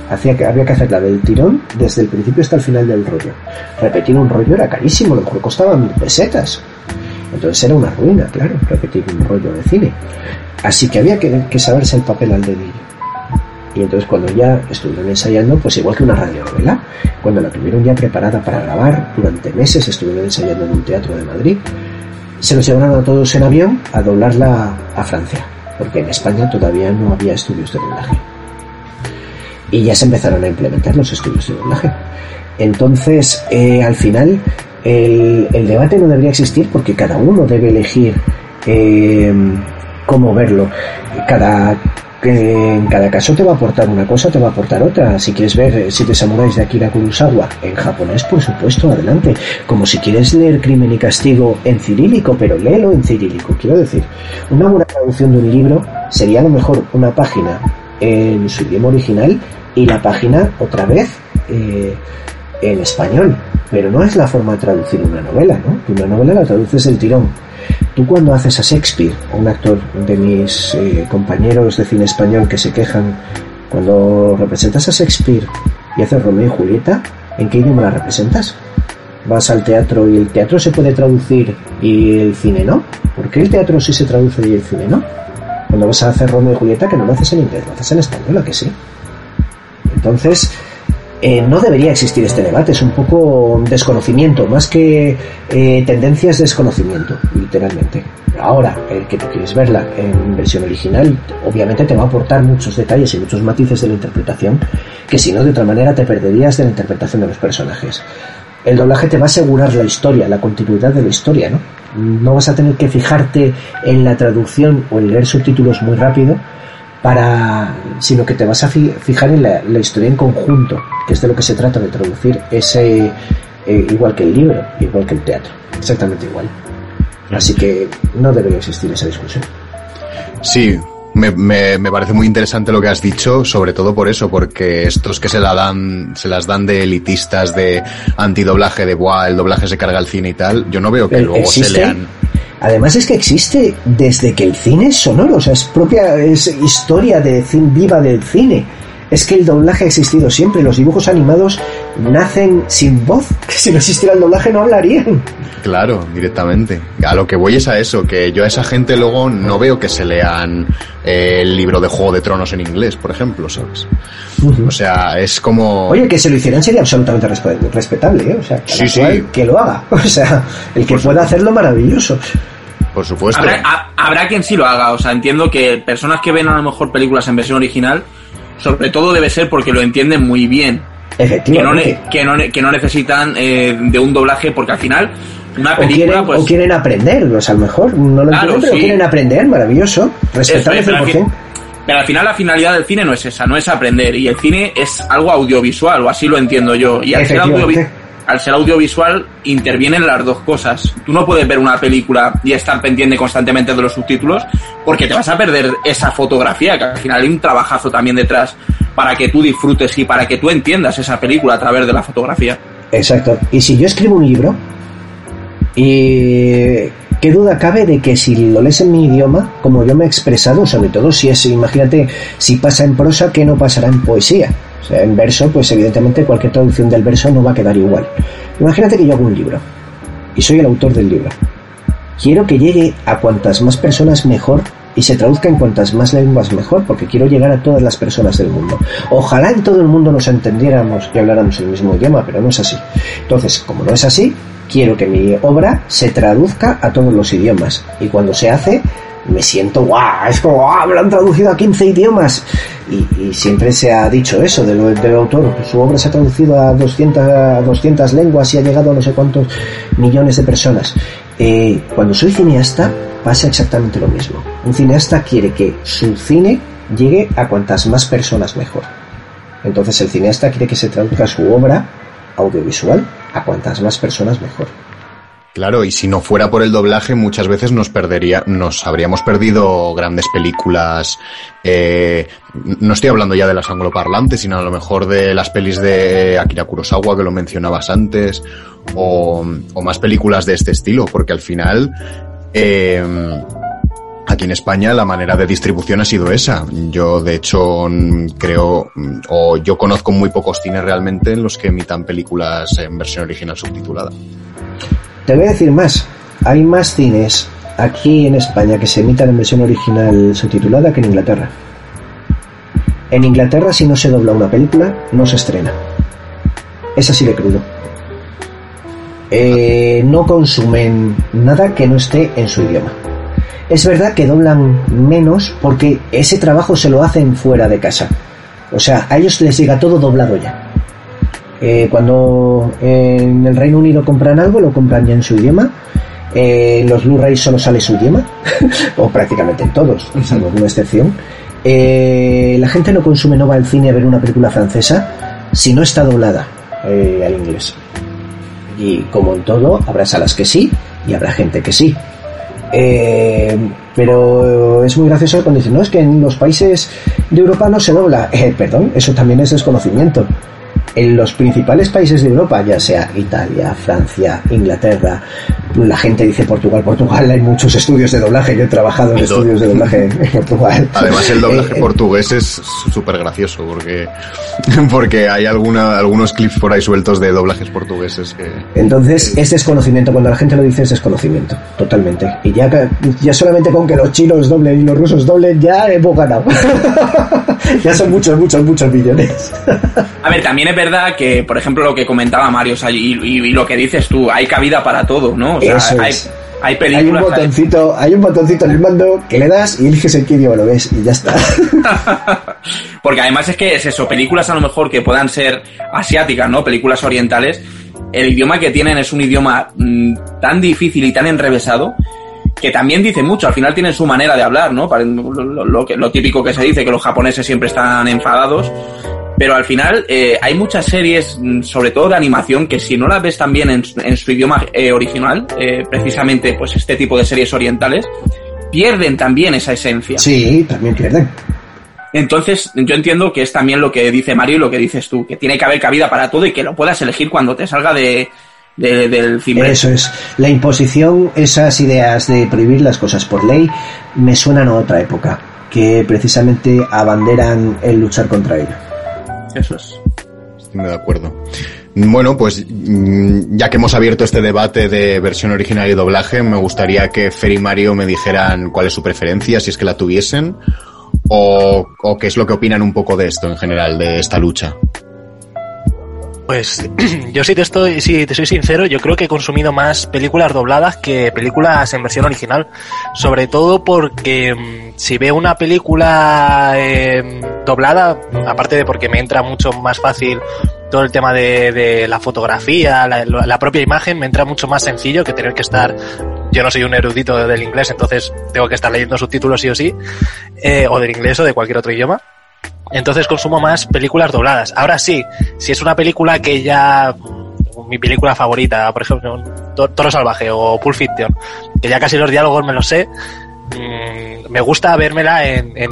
hacía que había que hacerla del tirón desde el principio hasta el final del rollo. Repetir un rollo era carísimo, lo mejor costaba mil pesetas. Entonces era una ruina, claro, repetir un rollo de cine. Así que había que, saberse el papel al dedillo. Y entonces cuando ya estuvieron ensayando, pues igual que una radionovela, cuando la tuvieron ya preparada para grabar, durante meses estuvieron ensayando en un teatro de Madrid, se los llevaron a todos en avión a doblarla a Francia, porque en España todavía no había estudios de doblaje. Y ya se empezaron a implementar los estudios de doblaje. Entonces, eh, al final, el, el debate no debería existir porque cada uno debe elegir eh, cómo verlo. Cada, en cada caso te va a aportar una cosa, te va a aportar otra. Si quieres ver eh, Siete Samuráis de Akira Kurosawa en japonés, por supuesto, adelante. Como si quieres leer Crimen y Castigo en cirílico, pero léelo en cirílico. Quiero decir, una buena traducción de un libro sería a lo mejor una página en su idioma original y la página otra vez eh, en español. Pero no es la forma de traducir una novela, ¿no? Una novela la traduces del tirón. Tú cuando haces a Shakespeare, un actor de mis eh, compañeros de cine español que se quejan, cuando representas a Shakespeare y haces Romeo y Julieta, ¿en qué idioma la representas? Vas al teatro y el teatro se puede traducir y el cine no. ¿Por qué el teatro sí se traduce y el cine no? Cuando vas a hacer Romeo y Julieta, que no lo haces en inglés, lo haces en español, ¿a que sí? Entonces, eh, no debería existir este debate, es un poco desconocimiento, más que eh, tendencias desconocimiento, literalmente. Ahora, el que tú quieres verla en versión original, obviamente te va a aportar muchos detalles y muchos matices de la interpretación, que si no, de otra manera te perderías de la interpretación de los personajes. El doblaje te va a asegurar la historia, la continuidad de la historia, ¿no? No vas a tener que fijarte en la traducción o en leer subtítulos muy rápido, para sino que te vas a fi- fijar en la, la historia en conjunto, que es de lo que se trata de traducir, ese eh, igual que el libro, igual que el teatro, exactamente igual. Así que no debería existir esa discusión. Sí, me, me, me parece muy interesante lo que has dicho, sobre todo por eso, porque estos que se la dan, se las dan de elitistas, de antidoblaje, de buah, el doblaje se carga el cine y tal, yo no veo que Eh, luego se existe, lean. Además es que existe desde que el cine es sonoro, o sea, es propia, es historia de cine, viva del cine. Es que el doblaje ha existido siempre. Los dibujos animados nacen sin voz. [LAUGHS] Que si no existiera el doblaje no hablarían. Claro, directamente. A lo que voy es a eso, que yo a esa gente luego no veo que se lean eh, el libro de Juego de Tronos en inglés, por ejemplo, ¿sabes? O sea, es como... Oye, que se lo hicieran sería absolutamente respe- respetable, ¿eh? O sea, cada Sí, sí. cual que lo haga. [LAUGHS] O sea, el que pueda hacerlo maravilloso. Por supuesto. Habrá, ha- habrá quien sí lo haga, o sea, entiendo que personas que ven a lo mejor películas en versión original, sobre todo debe ser porque lo entienden muy bien. Que no, Efectivamente. que no, que no necesitan eh, de un doblaje, porque al final, una O película, quieren, pues. o quieren aprender, o sea, a lo mejor no lo Claro, entienden, pero sí. quieren aprender, maravilloso. Respetable es, pero al 100%. fin- pero al final la finalidad del cine no es esa, no es aprender. Y el cine es algo audiovisual, o así lo entiendo yo. Y al ser, audiovi-. Al ser audiovisual intervienen las dos cosas. Tú no puedes ver una película y estar pendiente constantemente de los subtítulos porque te vas a perder esa fotografía, que al final hay un trabajazo también detrás para que tú disfrutes y para que tú entiendas esa película a través de la fotografía. Exacto. Y si yo escribo un libro, y qué duda cabe de que si lo lees en mi idioma, como yo me he expresado, sobre todo si es, imagínate, si pasa en prosa, que no pasará en poesía. O sea, en verso, pues evidentemente cualquier traducción del verso no va a quedar igual. Imagínate que yo hago un libro y soy el autor del libro. Quiero que llegue a cuantas más personas mejor y se traduzca en cuantas más lenguas mejor, porque quiero llegar a todas las personas del mundo. Ojalá en todo el mundo nos entendiéramos y habláramos el mismo idioma, pero no es así. Entonces, como no es así, quiero que mi obra se traduzca a todos los idiomas. Y cuando se hace, me siento, guau, es como, me lo han traducido a 15 idiomas. Y, siempre se ha dicho eso del, autor, su obra se ha traducido a 200, a 200 lenguas y ha llegado a no sé cuántos millones de personas. Eh, cuando soy cineasta pasa exactamente lo mismo. Un cineasta quiere que su cine llegue a cuantas más personas mejor. Entonces el cineasta quiere que se traduzca su obra audiovisual a cuantas más personas mejor. Claro, y si no fuera por el doblaje, muchas veces nos perdería, nos habríamos perdido grandes películas. eh, no estoy hablando ya de las angloparlantes, sino a lo mejor de las pelis de Akira Kurosawa que lo mencionabas antes, o, o más películas de este estilo, porque al final, eh, aquí en España la manera de distribución ha sido esa. Yo, de hecho, creo, o yo conozco muy pocos cines realmente en los que emitan películas en versión original subtitulada. Te voy a decir más. Hay más cines aquí en España que se emitan en versión original subtitulada que en Inglaterra. En Inglaterra, si no se dobla una película, no se estrena. Es así de crudo. Eh, no consumen nada que no esté en su idioma. Es verdad que doblan menos porque ese trabajo se lo hacen fuera de casa. O sea, a ellos les llega todo doblado ya. Eh, cuando en el Reino Unido compran algo, lo compran ya en su idioma. Eh, en los Blu-rays solo sale su idioma, [LAUGHS] o prácticamente en todos, salvo alguna excepción. Eh, la gente no consume, no va al cine a ver una película francesa si no está doblada eh, al inglés. Y como en todo, habrá salas que sí y habrá gente que sí. Eh, pero es muy gracioso cuando dicen, no, es que en los países de Europa no se dobla. Eh, perdón, eso también es desconocimiento. En los principales países de Europa, ya sea Italia, Francia, Inglaterra, la gente dice Portugal, Portugal, hay muchos estudios de doblaje, yo he trabajado en El do- estudios de doblaje en Portugal. Además el doblaje Eh, portugués es súper gracioso porque, [LAUGHS] porque hay alguna, algunos clips por ahí sueltos de doblajes portugueses que... Entonces es desconocimiento, cuando la gente lo dice es desconocimiento, totalmente. Y ya, ya solamente con que los chinos doblen y los rusos doblen, ya hemos ganado. [LAUGHS] ya son muchos, muchos, muchos millones. A ver, también es verdad que, por ejemplo, lo que comentaba Mario, o sea, y, y- y lo que dices tú, hay cabida para todo, ¿no? O sea, Eso hay, es. hay Hay un botoncito, hay un botoncito en el mando que le das y eliges en qué idioma lo ves y ya está. [LAUGHS] Porque además es que es eso, películas a lo mejor que puedan ser asiáticas, ¿no? Películas orientales, el idioma que tienen es un idioma mm, tan difícil y tan enrevesado que también dice mucho, al final tienen su manera de hablar, ¿no? Lo, lo- lo que- lo típico que se dice, que los japoneses siempre están enfadados, pero al final eh, hay muchas series, mm, sobre todo de animación, que si no las ves también en, su- en su idioma eh, original, eh, precisamente pues este tipo de series orientales, pierden también esa esencia. Sí, también pierden. Entonces, yo entiendo que es también lo que dice Mario y lo que dices tú, que tiene que haber cabida para todo y que lo puedas elegir cuando te salga de, de- del cimbre. Eso es. La imposición, esas ideas de prohibir las cosas por ley, me suenan a otra época, que precisamente abanderan el luchar contra ello. Eso es. Estoy de acuerdo. Bueno, pues mm, ya que hemos abierto este debate de versión original y doblaje, me gustaría que Fer y Mario me dijeran cuál es su preferencia, si es que la tuviesen, o, o qué es lo que opinan un poco de esto en general, de esta lucha. Pues [CLEARS THROAT] yo si te estoy, si te soy sincero, yo creo que he consumido más películas dobladas que películas en versión original. Sobre todo porque mm, si veo una película eh, doblada, aparte de porque me entra mucho más fácil todo el tema de, la fotografía, la, la, propia imagen, me entra mucho más sencillo que tener que estar. Yo no soy un erudito del inglés, entonces tengo que estar leyendo subtítulos sí o sí, eh, o del inglés o de cualquier otro idioma. Entonces consumo más películas dobladas. Ahora sí, si es una película que ya mi película favorita, por ejemplo, Toro Salvaje o Pulp Fiction, que ya casi los diálogos me los sé, mmm, me gusta vérmela en, en,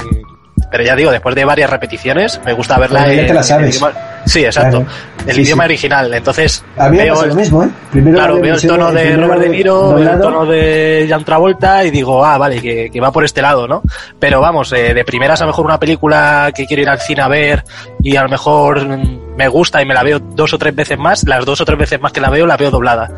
pero ya digo, después de varias repeticiones, me gusta verla en, te la sabes. en sí, exacto, Claro. el Sí, idioma sí. original. Entonces A mí veo el- lo mismo, ¿eh? Primero Claro, la veo el tono de Robert De Niro, veo el tono de John Travolta y digo, ah, vale, que, que va por este lado, ¿no? Pero vamos, eh, de primeras a lo mejor una película que quiero ir al cine a ver y a lo mejor me gusta y me la veo dos o tres veces más, las dos o tres veces más que la veo, la veo doblada.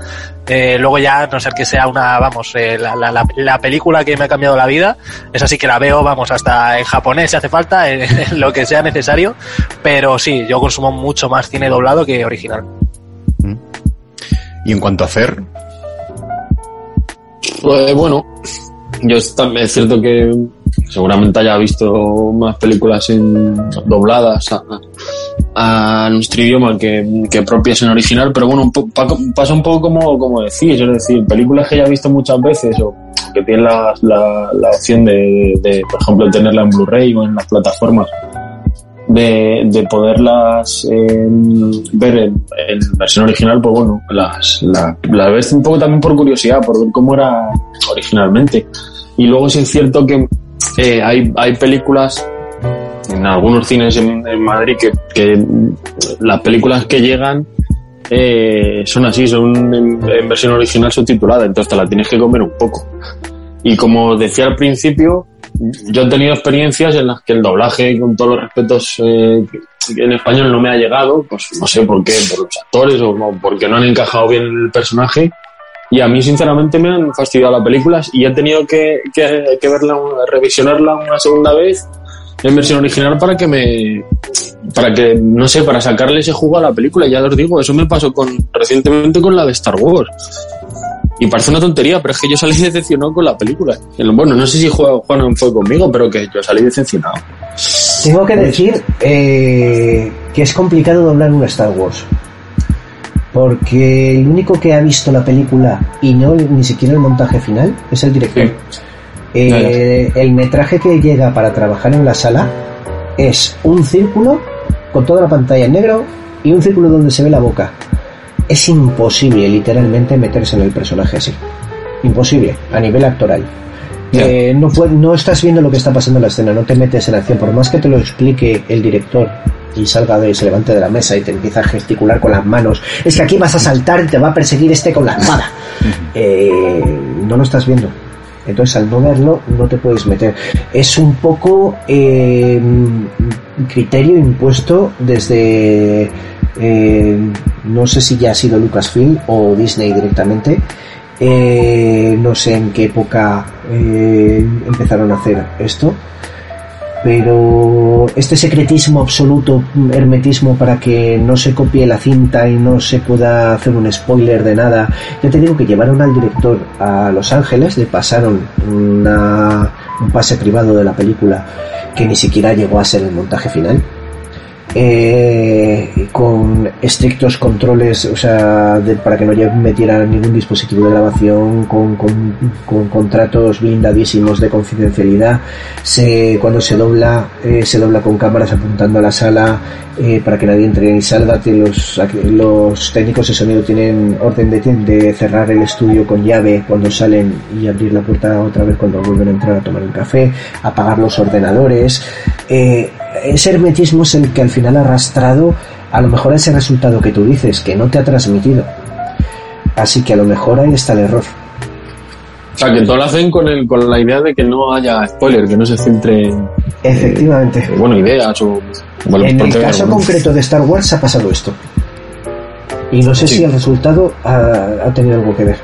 Eh, luego ya, a no ser que sea una, vamos, eh, la, la, la, la película que me ha cambiado la vida, es así que la veo, vamos, hasta en japonés si hace falta, en, [LAUGHS] en lo que sea necesario, pero sí, yo consumo mucho más cine doblado que original. Y en cuanto a Fer, Pues bueno, yo también es cierto que seguramente haya visto más películas en dobladas a, a nuestro idioma que, que propias en original, pero bueno, un po- pa- pasa un poco como, como decís, es decir, películas que ya he visto muchas veces o que tienen la, la, la opción de, de, por ejemplo, tenerla en Blu-ray o en las plataformas, de, de poderlas eh, ver en, en versión original, pues bueno, las, la- las ves un poco también por curiosidad, por ver cómo era originalmente. Y luego sí es cierto que eh, hay, hay películas en algunos cines en, en Madrid que, que las películas que llegan eh, son así, son en, en versión original subtitulada, entonces te la tienes que comer un poco. Y como decía al principio, yo he tenido experiencias en las que el doblaje, con todos los respetos eh, en español, no me ha llegado, pues no sé por qué, por los actores o porque no han encajado bien el personaje. Y a mí, sinceramente, me han fastidiado las películas y he tenido que, que, que verla, revisionarla una segunda vez en versión original para que me. para que, no sé, para sacarle ese jugo a la película. Ya os digo, eso me pasó con recientemente con la de Star Wars. Y parece una tontería, pero es que yo salí decepcionado con la película. Bueno, no sé si Juan Juan fue conmigo, pero que yo salí decepcionado. Tengo que decir eh, que es complicado doblar un Star Wars. Porque el único que ha visto la película y no ni siquiera el montaje final es el director. Eh, el metraje que llega para trabajar en la sala es un círculo con toda la pantalla en negro y un círculo donde se ve la boca. Es imposible literalmente meterse en el personaje así. Imposible, a nivel actoral. Eh, no, estás viendo lo que está pasando en la escena, no te metes en acción. Por más que te lo explique el director y salga de, se levante de la mesa y te empieza a gesticular con las manos, es que aquí vas a saltar y te va a perseguir este con la espada. Eh, no lo estás viendo. Entonces al no verlo no te puedes meter. Es un poco eh, criterio impuesto desde eh, no sé si ya ha sido Lucasfilm o Disney directamente. Eh, no sé en qué época eh, empezaron a hacer esto. Pero este secretismo absoluto, hermetismo para que no se copie la cinta y no se pueda hacer un spoiler de nada. Ya te digo que llevaron al director a Los Ángeles, le pasaron un pase privado de la película que ni siquiera llegó a ser el montaje final. Eh, con estrictos controles, o sea, de- para que no metieran ningún dispositivo de grabación, con, con- con contratos blindadísimos de confidencialidad. Se, cuando se dobla, eh, se dobla con cámaras apuntando a la sala eh, para que nadie entre ni salga. Los, los técnicos de sonido tienen orden de, de cerrar el estudio con llave cuando salen y abrir la puerta otra vez cuando vuelven a entrar a tomar el café, apagar los ordenadores. Eh, ese hermetismo es el que al final ha arrastrado a lo mejor a ese resultado que tú dices, que no te ha transmitido. Así que a lo mejor ahí está el error. O sea, que todo lo hacen con, el, con la idea de que no haya spoiler, que no se centre en, Efectivamente. bueno, ideas o... Bueno, en el caso concreto de Star Wars ha pasado esto. Y no sé Sí. si el resultado ha, ha tenido algo que ver.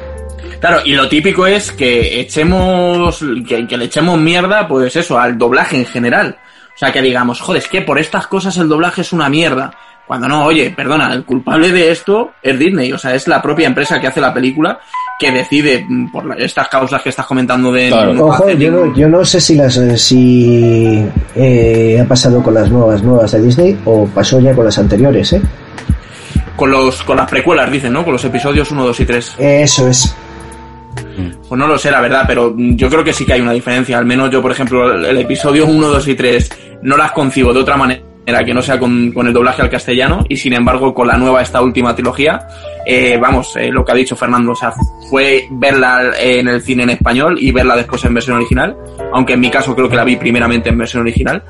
Claro, y lo típico es que echemos, que, que le echemos mierda, pues eso, al doblaje en general. O sea, que digamos, joder, es que por estas cosas el doblaje es una mierda. Cuando no, oye, perdona, el culpable de esto es Disney, o sea, es la propia empresa que hace la película que decide mm, por la- estas causas que estás comentando de... Claro. no Ojo, yo no, yo no sé si las eh, si eh, ha pasado con las nuevas nuevas de Disney o pasó ya con las anteriores, ¿eh? Con, los, con las precuelas, dicen, ¿no? Con los episodios 1, 2 y 3. Eso es. Pues no lo sé, la verdad, pero mm, yo creo que sí que hay una diferencia. Al menos yo, por ejemplo, el, episodio 1, 2 y 3 no las concibo de otra manera que no sea con, el doblaje al castellano y sin embargo con la nueva, esta última trilogía, eh, vamos, eh, lo que ha dicho Fernando, o sea, fue verla en el cine en español y verla después en versión original, aunque en mi caso creo que la vi primeramente en versión original.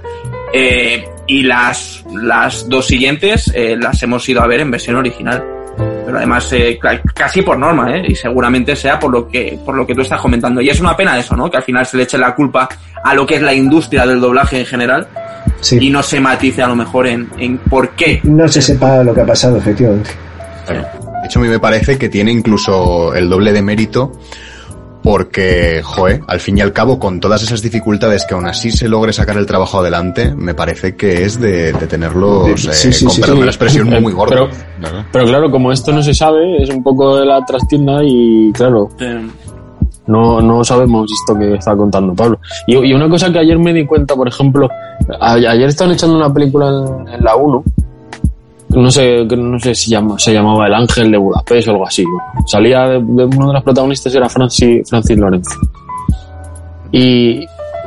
Eh, y las, las dos siguientes las hemos ido a ver en versión original pero además eh, ca- casi por norma, ¿eh? y seguramente sea por lo que por lo que tú estás comentando. Y es una pena eso, ¿no? Que al final se le eche la culpa a lo que es la industria del doblaje en general Sí. y no se matice a lo mejor en, en por qué. No se sepa lo que ha pasado, efectivamente. De hecho, a mí me parece que tiene incluso el doble de mérito porque, joe, al fin y al cabo, con todas esas dificultades que aún así se logre sacar el trabajo adelante, me parece que es de, de tenerlos, eh, Sí, sí, con sí, perdón sí. de la expresión, muy, muy gordo. Pero- claro, como esto no se sabe, es un poco de la trastienda y claro, Eh, no, no sabemos esto que está contando Pablo. Y, y una cosa que ayer me di cuenta, por ejemplo, a- ayer estaban echando una película en, en la 1, no sé, no sé si llama, se llamaba El Ángel de Budapest o algo así. Salía de, de uno de los protagonistas era Francis, Francis Lorenzo. Y,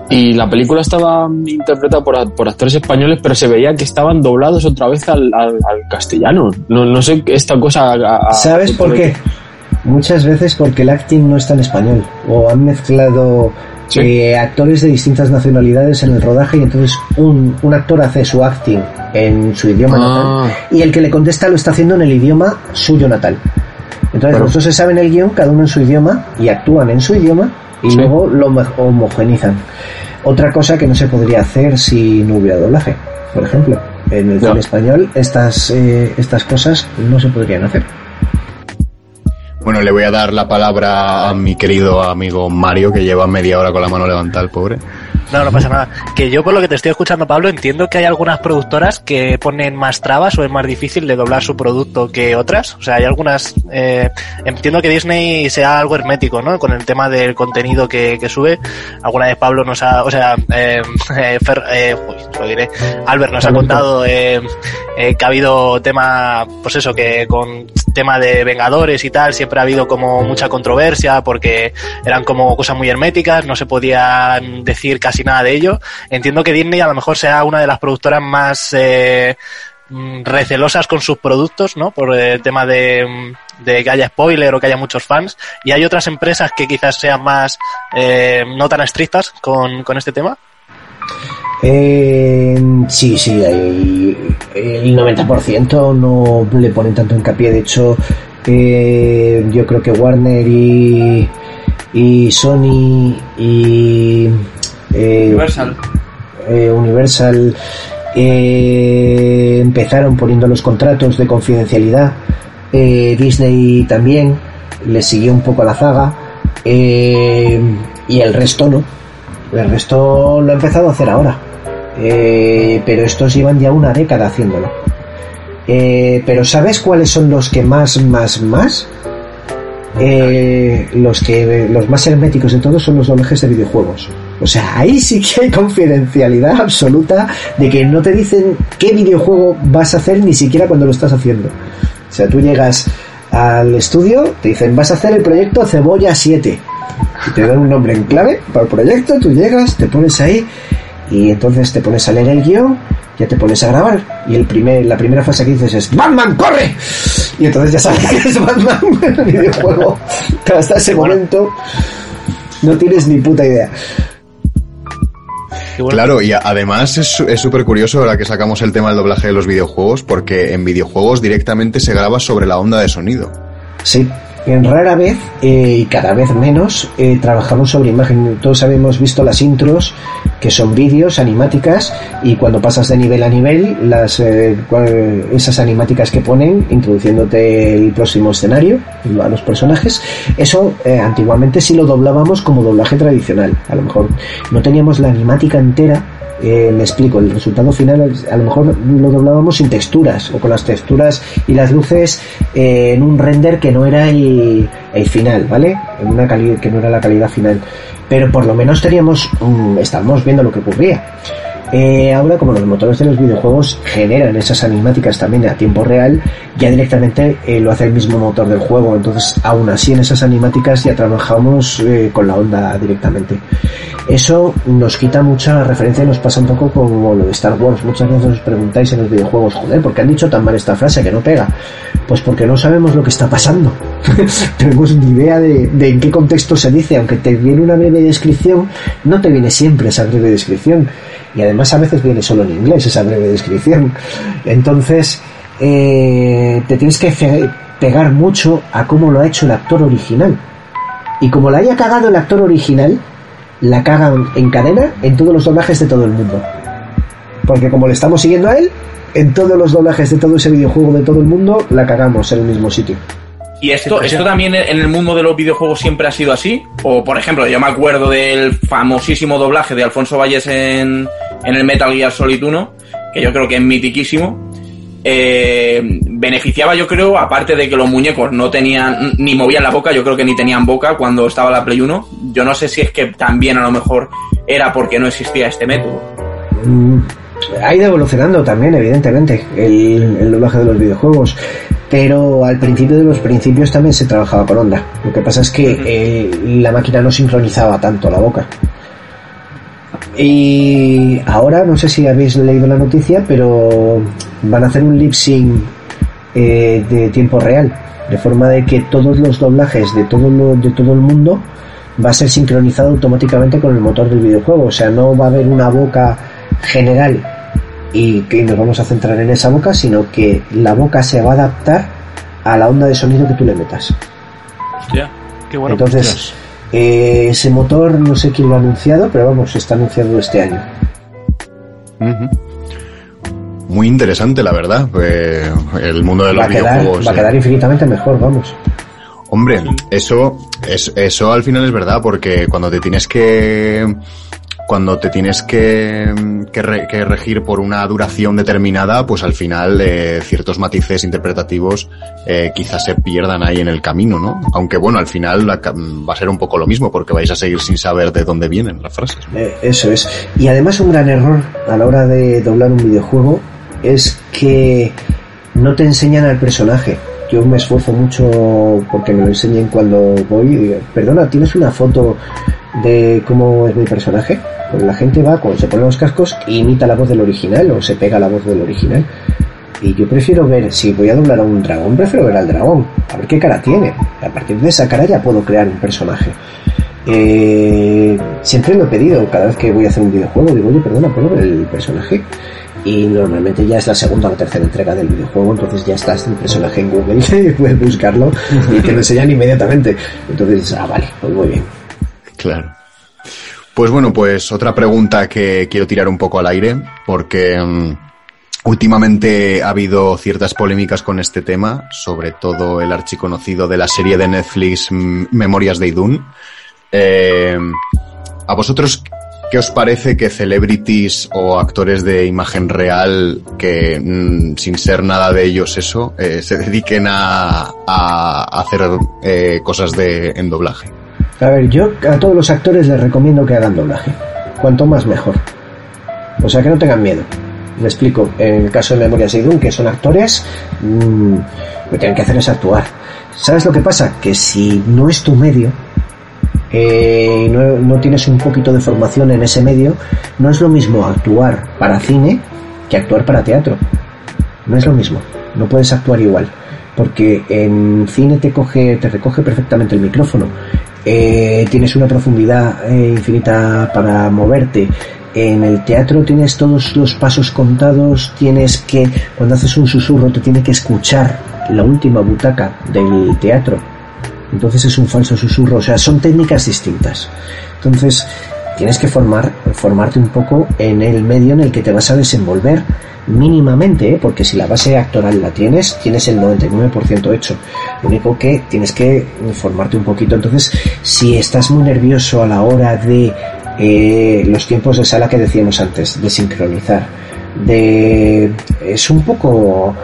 y la película estaba interpretada por, por actores españoles, pero se veía que estaban doblados otra vez al, al- al castellano. No, no sé esta cosa. a- a- ¿Sabes por qué? Muchas veces porque el acting no está en español o han mezclado Sí. eh, actores de distintas nacionalidades en el rodaje y entonces un, un actor hace su acting en su idioma Ah. natal y el que le contesta lo está haciendo en el idioma suyo natal. Entonces Claro. nosotros se saben el guion, cada uno en su idioma y actúan en su idioma y Sí. luego lo mo- homogenizan. Otra cosa que no se podría hacer si no hubiera doblaje, por ejemplo. En el cine español estas, eh, estas cosas no se podrían hacer. Bueno, le voy a dar la palabra a mi querido amigo Mario, que lleva media hora con la mano levantada, el pobre. No, no pasa nada. Que yo por lo que te estoy escuchando, Pablo, entiendo que hay algunas productoras que ponen más trabas o es más difícil de doblar su producto que otras. O sea, hay algunas... eh, entiendo que Disney sea algo hermético, ¿no? Con el tema del contenido que, que sube. Alguna vez Pablo nos ha... O sea, eh, eh, Fer- eh, uy, lo diré. Albert nos ha contado eh, eh, que ha habido tema... Pues eso, que con tema de Vengadores y tal siempre ha habido como mucha controversia porque eran como cosas muy herméticas, no se podían decir casi nada de ello. Entiendo que Disney a lo mejor sea una de las productoras más eh, mm, recelosas con sus productos, ¿no? Por el tema de, mm, de que haya spoiler o que haya muchos fans. Y hay otras empresas que quizás sean más eh, no tan estrictas con, con este tema. Eh, sí, sí, hay- el 90% no le ponen tanto hincapié. De hecho, eh, yo creo que Warner y, y Sony y eh, Universal. eh, Universal empezaron poniendo los contratos de confidencialidad. Disney también le siguió un poco a la zaga. y el resto no. El resto lo ha empezado a hacer ahora. Eh, pero estos llevan ya una década haciéndolo. Eh, pero ¿sabes cuáles son los que más, más, más? Eh, los que los más herméticos de todos son los doblajes de videojuegos. O sea, ahí sí que hay confidencialidad absoluta de que no te dicen qué videojuego vas a hacer ni siquiera cuando lo estás haciendo. O sea, tú llegas al estudio, te dicen vas a hacer el proyecto Cebolla 7 y te dan un nombre en clave para el proyecto, tú llegas, te pones ahí y entonces te pones a leer el guion, ya te pones a grabar y el primer, la primera frase que dices es ¡Batman, corre! Y entonces ya sabes que es Batman en [LAUGHS] el videojuego. Pero hasta ese momento no tienes ni puta idea. Claro, y además es súper curioso ahora que sacamos el tema del doblaje de los videojuegos, porque en videojuegos directamente se graba sobre la onda de sonido. Sí, En rara vez eh, y cada vez menos eh, trabajamos sobre imagen. Todos habíamos visto las intros, que son vídeos, animáticas, y cuando pasas de nivel a nivel, las eh, esas animáticas que ponen, introduciéndote el próximo escenario, a los personajes, eso eh, antiguamente sí lo doblábamos como doblaje tradicional. A lo mejor no teníamos la animática entera eh, me explico, el resultado final a lo mejor lo doblábamos sin texturas o con las texturas y las luces eh, en un render que no era el, el final, ¿vale? En una calidad que no era la calidad final. Pero por lo menos teníamos, mm, estábamos viendo lo que ocurría. Eh, ahora, como los motores de los videojuegos generan esas animáticas también a tiempo real, ya directamente eh, lo hace el mismo motor del juego. Entonces, aún así, en esas animáticas ya trabajamos eh, con la onda directamente. Eso nos quita mucha referencia y nos pasa un poco como lo de Star Wars. Muchas veces os preguntáis en los videojuegos, joder, ¿por qué han dicho tan mal esta frase que no pega? Pues porque no sabemos lo que está pasando. [LAUGHS] Tenemos ni idea de, de en qué contexto se dice, aunque te viene una breve descripción, no te viene siempre esa breve descripción. Y además a veces viene solo en inglés esa breve descripción. Entonces, eh, te tienes que pegar mucho a cómo lo ha hecho el actor original. Y como la haya cagado el actor original, la cagan en cadena en todos los doblajes de todo el mundo. Porque como le estamos siguiendo a él, en todos los doblajes de todo ese videojuego de todo el mundo, la cagamos en el mismo sitio. ¿Y esto, esto también en el mundo de los videojuegos siempre ha sido así? O, por ejemplo, yo me acuerdo del famosísimo doblaje de Alfonso Valles en, en el Metal Gear Solid 1, que yo creo que es mitiquísimo. Eh, beneficiaba, yo creo, aparte de que los muñecos no tenían ni movían la boca, yo creo que ni tenían boca cuando estaba la Play 1. Yo no sé si es que también a lo mejor era porque no existía este método. Mm, ha ido evolucionando también, evidentemente, el, el doblaje de los videojuegos. Pero al principio de los principios también se trabajaba con onda. Lo que pasa es que eh, la máquina no sincronizaba tanto la boca. Y ahora, no sé si habéis leído la noticia, pero van a hacer un lip sync eh, de tiempo real. De forma de que todos los doblajes de todo, lo- de todo el mundo va a ser sincronizado automáticamente con el motor del videojuego. O sea, no va a haber una boca general y que nos vamos a centrar en esa boca, sino que la boca se va a adaptar a la onda de sonido que tú le metas. Hostia. Qué bueno. Entonces, eh, ese motor no sé quién lo ha anunciado, pero vamos, está anunciado este año. Muy interesante, la verdad. eh, el mundo de los Va a, quedar, videojuegos. va a eh. quedar infinitamente mejor, vamos. Hombre, eso, es, eso al final es verdad, porque cuando te tienes que cuando te tienes que, que, re- que regir por una duración determinada, pues al final eh, ciertos matices interpretativos eh, quizás se pierdan ahí en el camino, ¿no? Aunque bueno, al final la va a ser un poco lo mismo, porque vais a seguir sin saber de dónde vienen las frases. Eh, eso es. Y además un gran error a la hora de doblar un videojuego es que no te enseñan al personaje. Yo me esfuerzo mucho porque me lo enseñen cuando voy perdona, ¿tienes una foto de cómo es mi personaje? Pues la gente va, cuando se pone los cascos, imita la voz del original o se pega la voz del original. Y yo prefiero ver, si voy a doblar a un dragón, prefiero ver al dragón, a ver qué cara tiene. A partir de esa cara ya puedo crear un personaje. Eh, siempre lo he pedido, cada vez que voy a hacer un videojuego, digo, oye, perdona, ¿puedo ver el personaje? Y normalmente ya es la segunda o la tercera entrega del videojuego, entonces ya estás el personaje en Google [LAUGHS] y puedes buscarlo y te lo enseñan inmediatamente. Entonces, ah, vale, pues muy bien. Claro. Pues bueno, pues otra pregunta que quiero tirar un poco al aire, porque mm, últimamente ha habido ciertas polémicas con este tema, sobre todo el archiconocido de la serie de Netflix mm, Memorias de Idun. Eh, ¿A vosotros qué os parece que celebrities o actores de imagen real que mm, sin ser nada de ellos eso eh, se [LAUGHS] dediquen a, a hacer eh, cosas de en doblaje? A ver, yo a todos los actores les recomiendo que hagan doblaje. Cuanto más mejor. O sea, que no tengan miedo. Me explico. En el caso de Memorias de Idun, que son actores, mmm, lo que tienen que hacer es actuar. ¿Sabes lo que pasa? Que si no es tu medio, eh, no, no tienes un poquito de formación en ese medio, no es lo mismo actuar para cine que actuar para teatro. No es lo mismo. No puedes actuar igual. Porque en cine te coge, te recoge perfectamente el micrófono. Eh, tienes una profundidad eh, infinita para moverte. En el teatro tienes todos los pasos contados, tienes que, cuando haces un susurro, te tiene que escuchar la última butaca del teatro entonces es un falso susurro, o sea, son técnicas distintas. Entonces, tienes que formar, formarte un poco en el medio en el que te vas a desenvolver mínimamente, ¿eh? porque si la base actoral la tienes, tienes el 99% hecho. Lo único que tienes que formarte un poquito. Entonces, si estás muy nervioso a la hora de eh, los tiempos de sala que decíamos antes, de sincronizar, de es un poco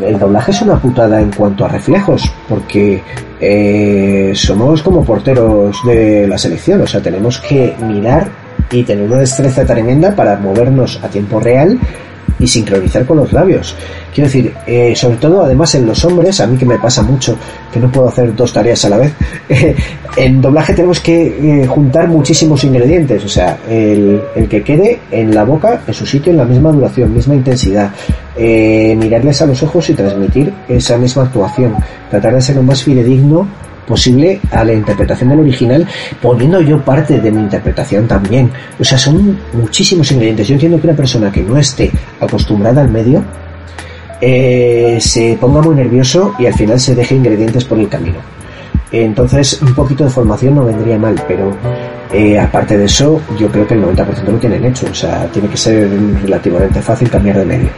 el doblaje es una putada en cuanto a reflejos, porque eh, somos como porteros de la selección, o sea, tenemos que mirar y tener una destreza tremenda para movernos a tiempo real y sincronizar con los labios. Quiero decir, eh, sobre todo además en los hombres, a mí que me pasa mucho que no puedo hacer dos tareas a la vez, [LAUGHS] en doblaje tenemos que eh, juntar muchísimos ingredientes, o sea, el, el, que quede en la boca, en su sitio, en la misma duración, misma intensidad, eh, mirarles a los ojos y transmitir esa misma actuación, tratar de ser lo más fidedigno posible a la interpretación del original, poniendo yo parte de mi interpretación también. O sea, son muchísimos ingredientes. Yo entiendo que una persona que no esté acostumbrada al medio eh, se ponga muy nervioso y al final se deje ingredientes por el camino. Entonces, un poquito de formación no vendría mal, pero eh, aparte de eso, yo creo que el 90% lo tienen hecho. O sea, tiene que ser relativamente fácil cambiar de medio.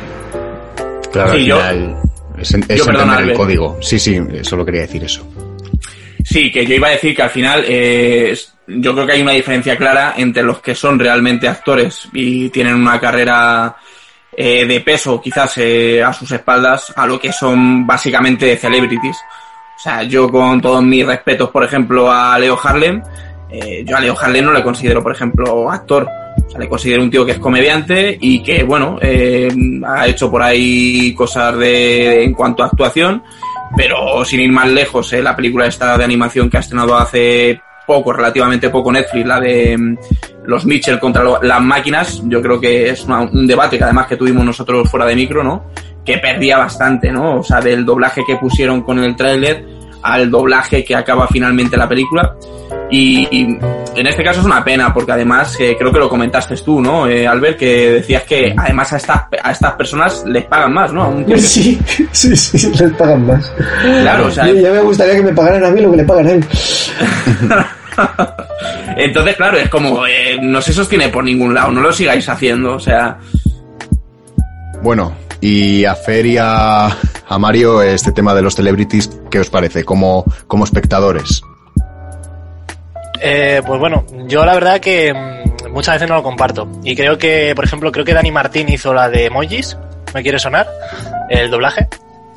Claro, sí, al final yo, es, es yo, entender el código. Sí, sí, solo quería decir eso. Sí, que yo iba a decir que al final eh, yo creo que hay una diferencia clara entre los que son realmente actores y tienen una carrera eh, de peso quizás eh, a sus espaldas a lo que son básicamente celebrities. O sea, yo con todos mis respetos, por ejemplo, a Leo Harlem, eh, yo a Leo Harlem no le considero, por ejemplo, actor. O sea, le considero un tío que es comediante y que, bueno, eh, ha hecho por ahí cosas de, en cuanto a actuación pero sin ir más lejos, ¿eh? la película esta de animación que ha estrenado hace poco, relativamente poco Netflix, la de mm, los Mitchell contra las máquinas, yo creo que es una, un debate que además que tuvimos nosotros fuera de micro, ¿no? Que perdía bastante, ¿no? O sea, del doblaje que pusieron con el tráiler al doblaje que acaba finalmente la película. Y, y, en este caso es una pena, porque además eh, creo que lo comentaste tú, ¿no, eh, Albert? Que decías que además a estas, a estas personas les pagan más, ¿no? Un sí, sí, sí, les pagan más. Claro, o sea. Ya me gustaría que me pagaran a mí lo que le pagan a él. [LAUGHS] Entonces, claro, es como, eh, no se sostiene por ningún lado, no lo sigáis haciendo, o sea. Bueno, y a Fer y a, a Mario, este tema de los celebrities, ¿qué os parece como, como espectadores? Eh, pues bueno, yo la verdad que mm, muchas veces no lo comparto. Y creo que, por ejemplo, creo que Dani Martín hizo la de emojis, ¿me quiere sonar? El doblaje.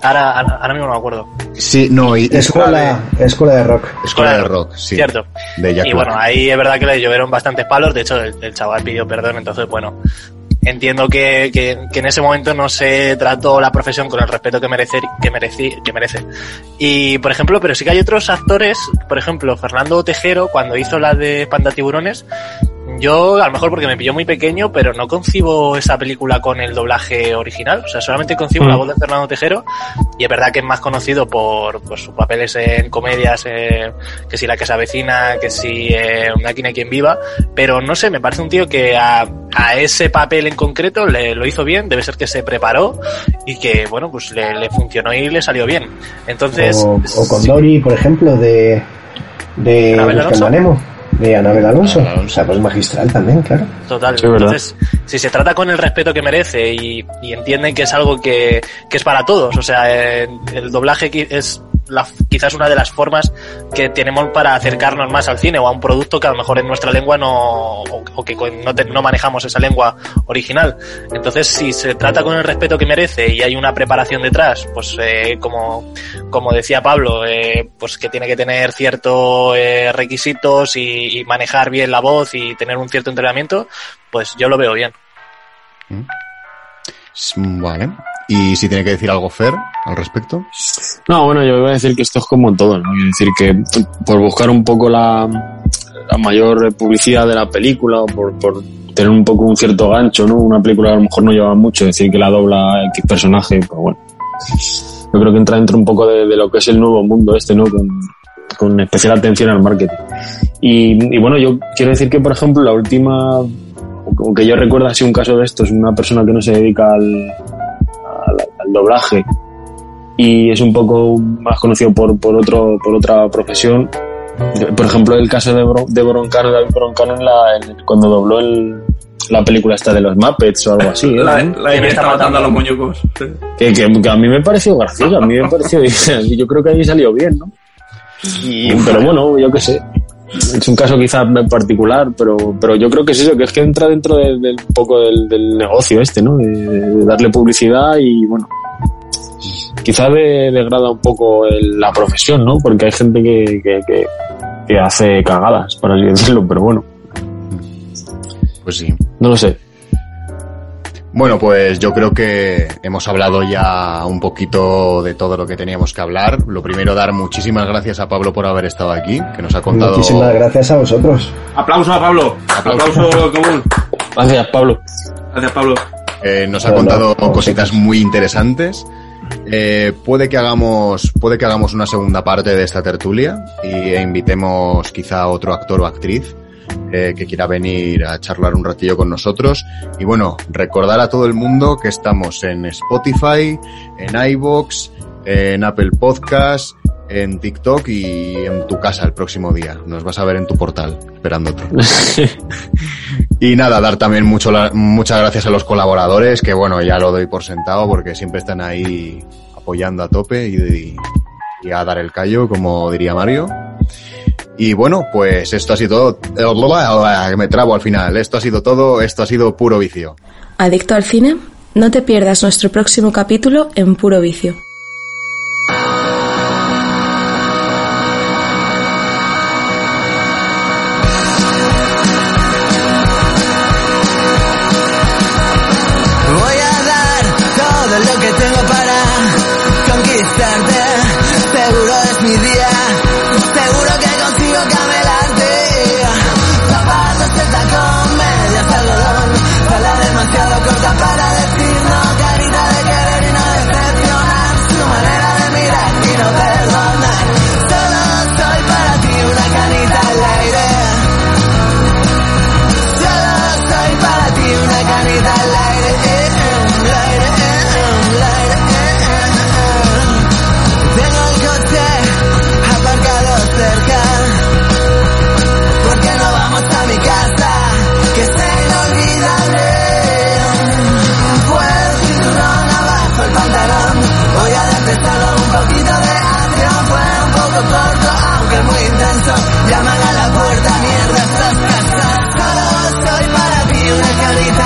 Ahora, ahora mismo no me acuerdo. Sí, no, y escuela, de, escuela de rock. Escuela de rock, sí. Cierto. De y bueno, ahí es verdad que le llovieron bastantes palos. De hecho, el, el chaval pidió perdón, entonces, bueno, entiendo que, que, que, en ese momento no se trató la profesión con el respeto que merece, que merece, que merece. Y, por ejemplo, pero sí que hay otros actores, por ejemplo, Fernando Tejero, cuando hizo la de Panda Tiburones, yo, a lo mejor porque me pilló muy pequeño, pero no concibo esa película con el doblaje original. O sea, solamente concibo mm. la voz de Fernando Tejero. Y es verdad que es más conocido por, por sus papeles en comedias, eh, que si La que se avecina, que si eh, Una quien quien viva. Pero no sé, me parece un tío que a, a ese papel en concreto le, lo hizo bien. Debe ser que se preparó y que, bueno, pues le, le funcionó y le salió bien. Entonces. O, o con Dory, por ejemplo, de. de de Anabel Alonso. Alonso. O sea, pues magistral también, claro. Total. Sí, Entonces, si se trata con el respeto que merece y, y entienden que es algo que, que, es para todos, o sea, eh, el doblaje es quizás una de las formas que tenemos para acercarnos más al cine o a un producto que a lo mejor en nuestra lengua no, o, que no, te, no, manejamos esa lengua original. Entonces, si se trata con el respeto que merece y hay una preparación detrás, pues eh, como, como decía Pablo, eh, pues que tiene que tener ciertos eh, requisitos y, y, manejar bien la voz y tener un cierto entrenamiento, pues yo lo veo bien. Vale. ¿Y si tiene que decir algo Fer al respecto? No, bueno, yo iba a decir que esto es como todo, ¿no? Quiero decir que por buscar un poco la, la mayor publicidad de la película o por, por tener un poco un cierto gancho, ¿no? Una película a lo mejor no lleva mucho, decir que la dobla X personaje, pues bueno. Yo creo que entra dentro un poco de, lo que es el nuevo mundo este, ¿no? Con, con especial atención al marketing. Y, y bueno, yo quiero decir que, por ejemplo, la última, aunque yo recuerdo así un caso de esto, es una persona que no se dedica al, al, doblaje y es un poco más conocido por, por, otro, por otra profesión. Por ejemplo, el caso de, Bron, de Broncano, David Broncano, en la, en- cuando dobló el, la película esta de los Muppets o algo así. ¿eh? La, la que está matando a los muñecos. Que, que- que a mí me pareció gracioso, a mí me pareció, [LAUGHS] yo creo que ahí salió bien, ¿no? Y, pero bueno, yo qué sé. Es un caso quizá particular, pero, pero yo creo que es eso, que es que entra dentro del, del poco del, del negocio este, ¿no? De, de darle publicidad y bueno, quizá de- degrada un poco el- la profesión, ¿no? Porque hay gente que, que, que, que hace cagadas, por así decirlo, pero bueno, Pues sí. no lo sé. Bueno, pues yo creo que hemos hablado ya un poquito de todo lo que teníamos que hablar. Lo primero, dar muchísimas gracias a Pablo por haber estado aquí, que nos ha contado... Muchísimas gracias a vosotros. Aplauso a Pablo. Aplauso. Aplauso común. Gracias, Pablo. Gracias, Pablo. Eh, nos ha Hola, contado ¿cómo cositas muy interesantes. Eh, puede que hagamos, puede que hagamos una segunda parte de esta tertulia y e invitemos quizá a otro actor o actriz eh, que quiera venir a charlar un ratillo con nosotros. Y bueno, recordar a todo el mundo que estamos en Spotify, en iBox, en Apple Podcast, en TikTok y en tu casa el próximo día. Nos vas a ver en tu portal, esperándote. [LAUGHS] Y nada, dar también mucho la- muchas gracias a los colaboradores, que bueno, ya lo doy por sentado porque siempre están ahí apoyando a tope y, y a dar el callo, como diría Mario. Y bueno, pues esto ha sido todo. Que me trabo al final. Esto ha sido todo. Esto ha sido puro vicio. ¿Adicto al cine? No te pierdas nuestro próximo capítulo en Puro Vicio. puerta, mierda, estás casada. Solo soy para ti una carita.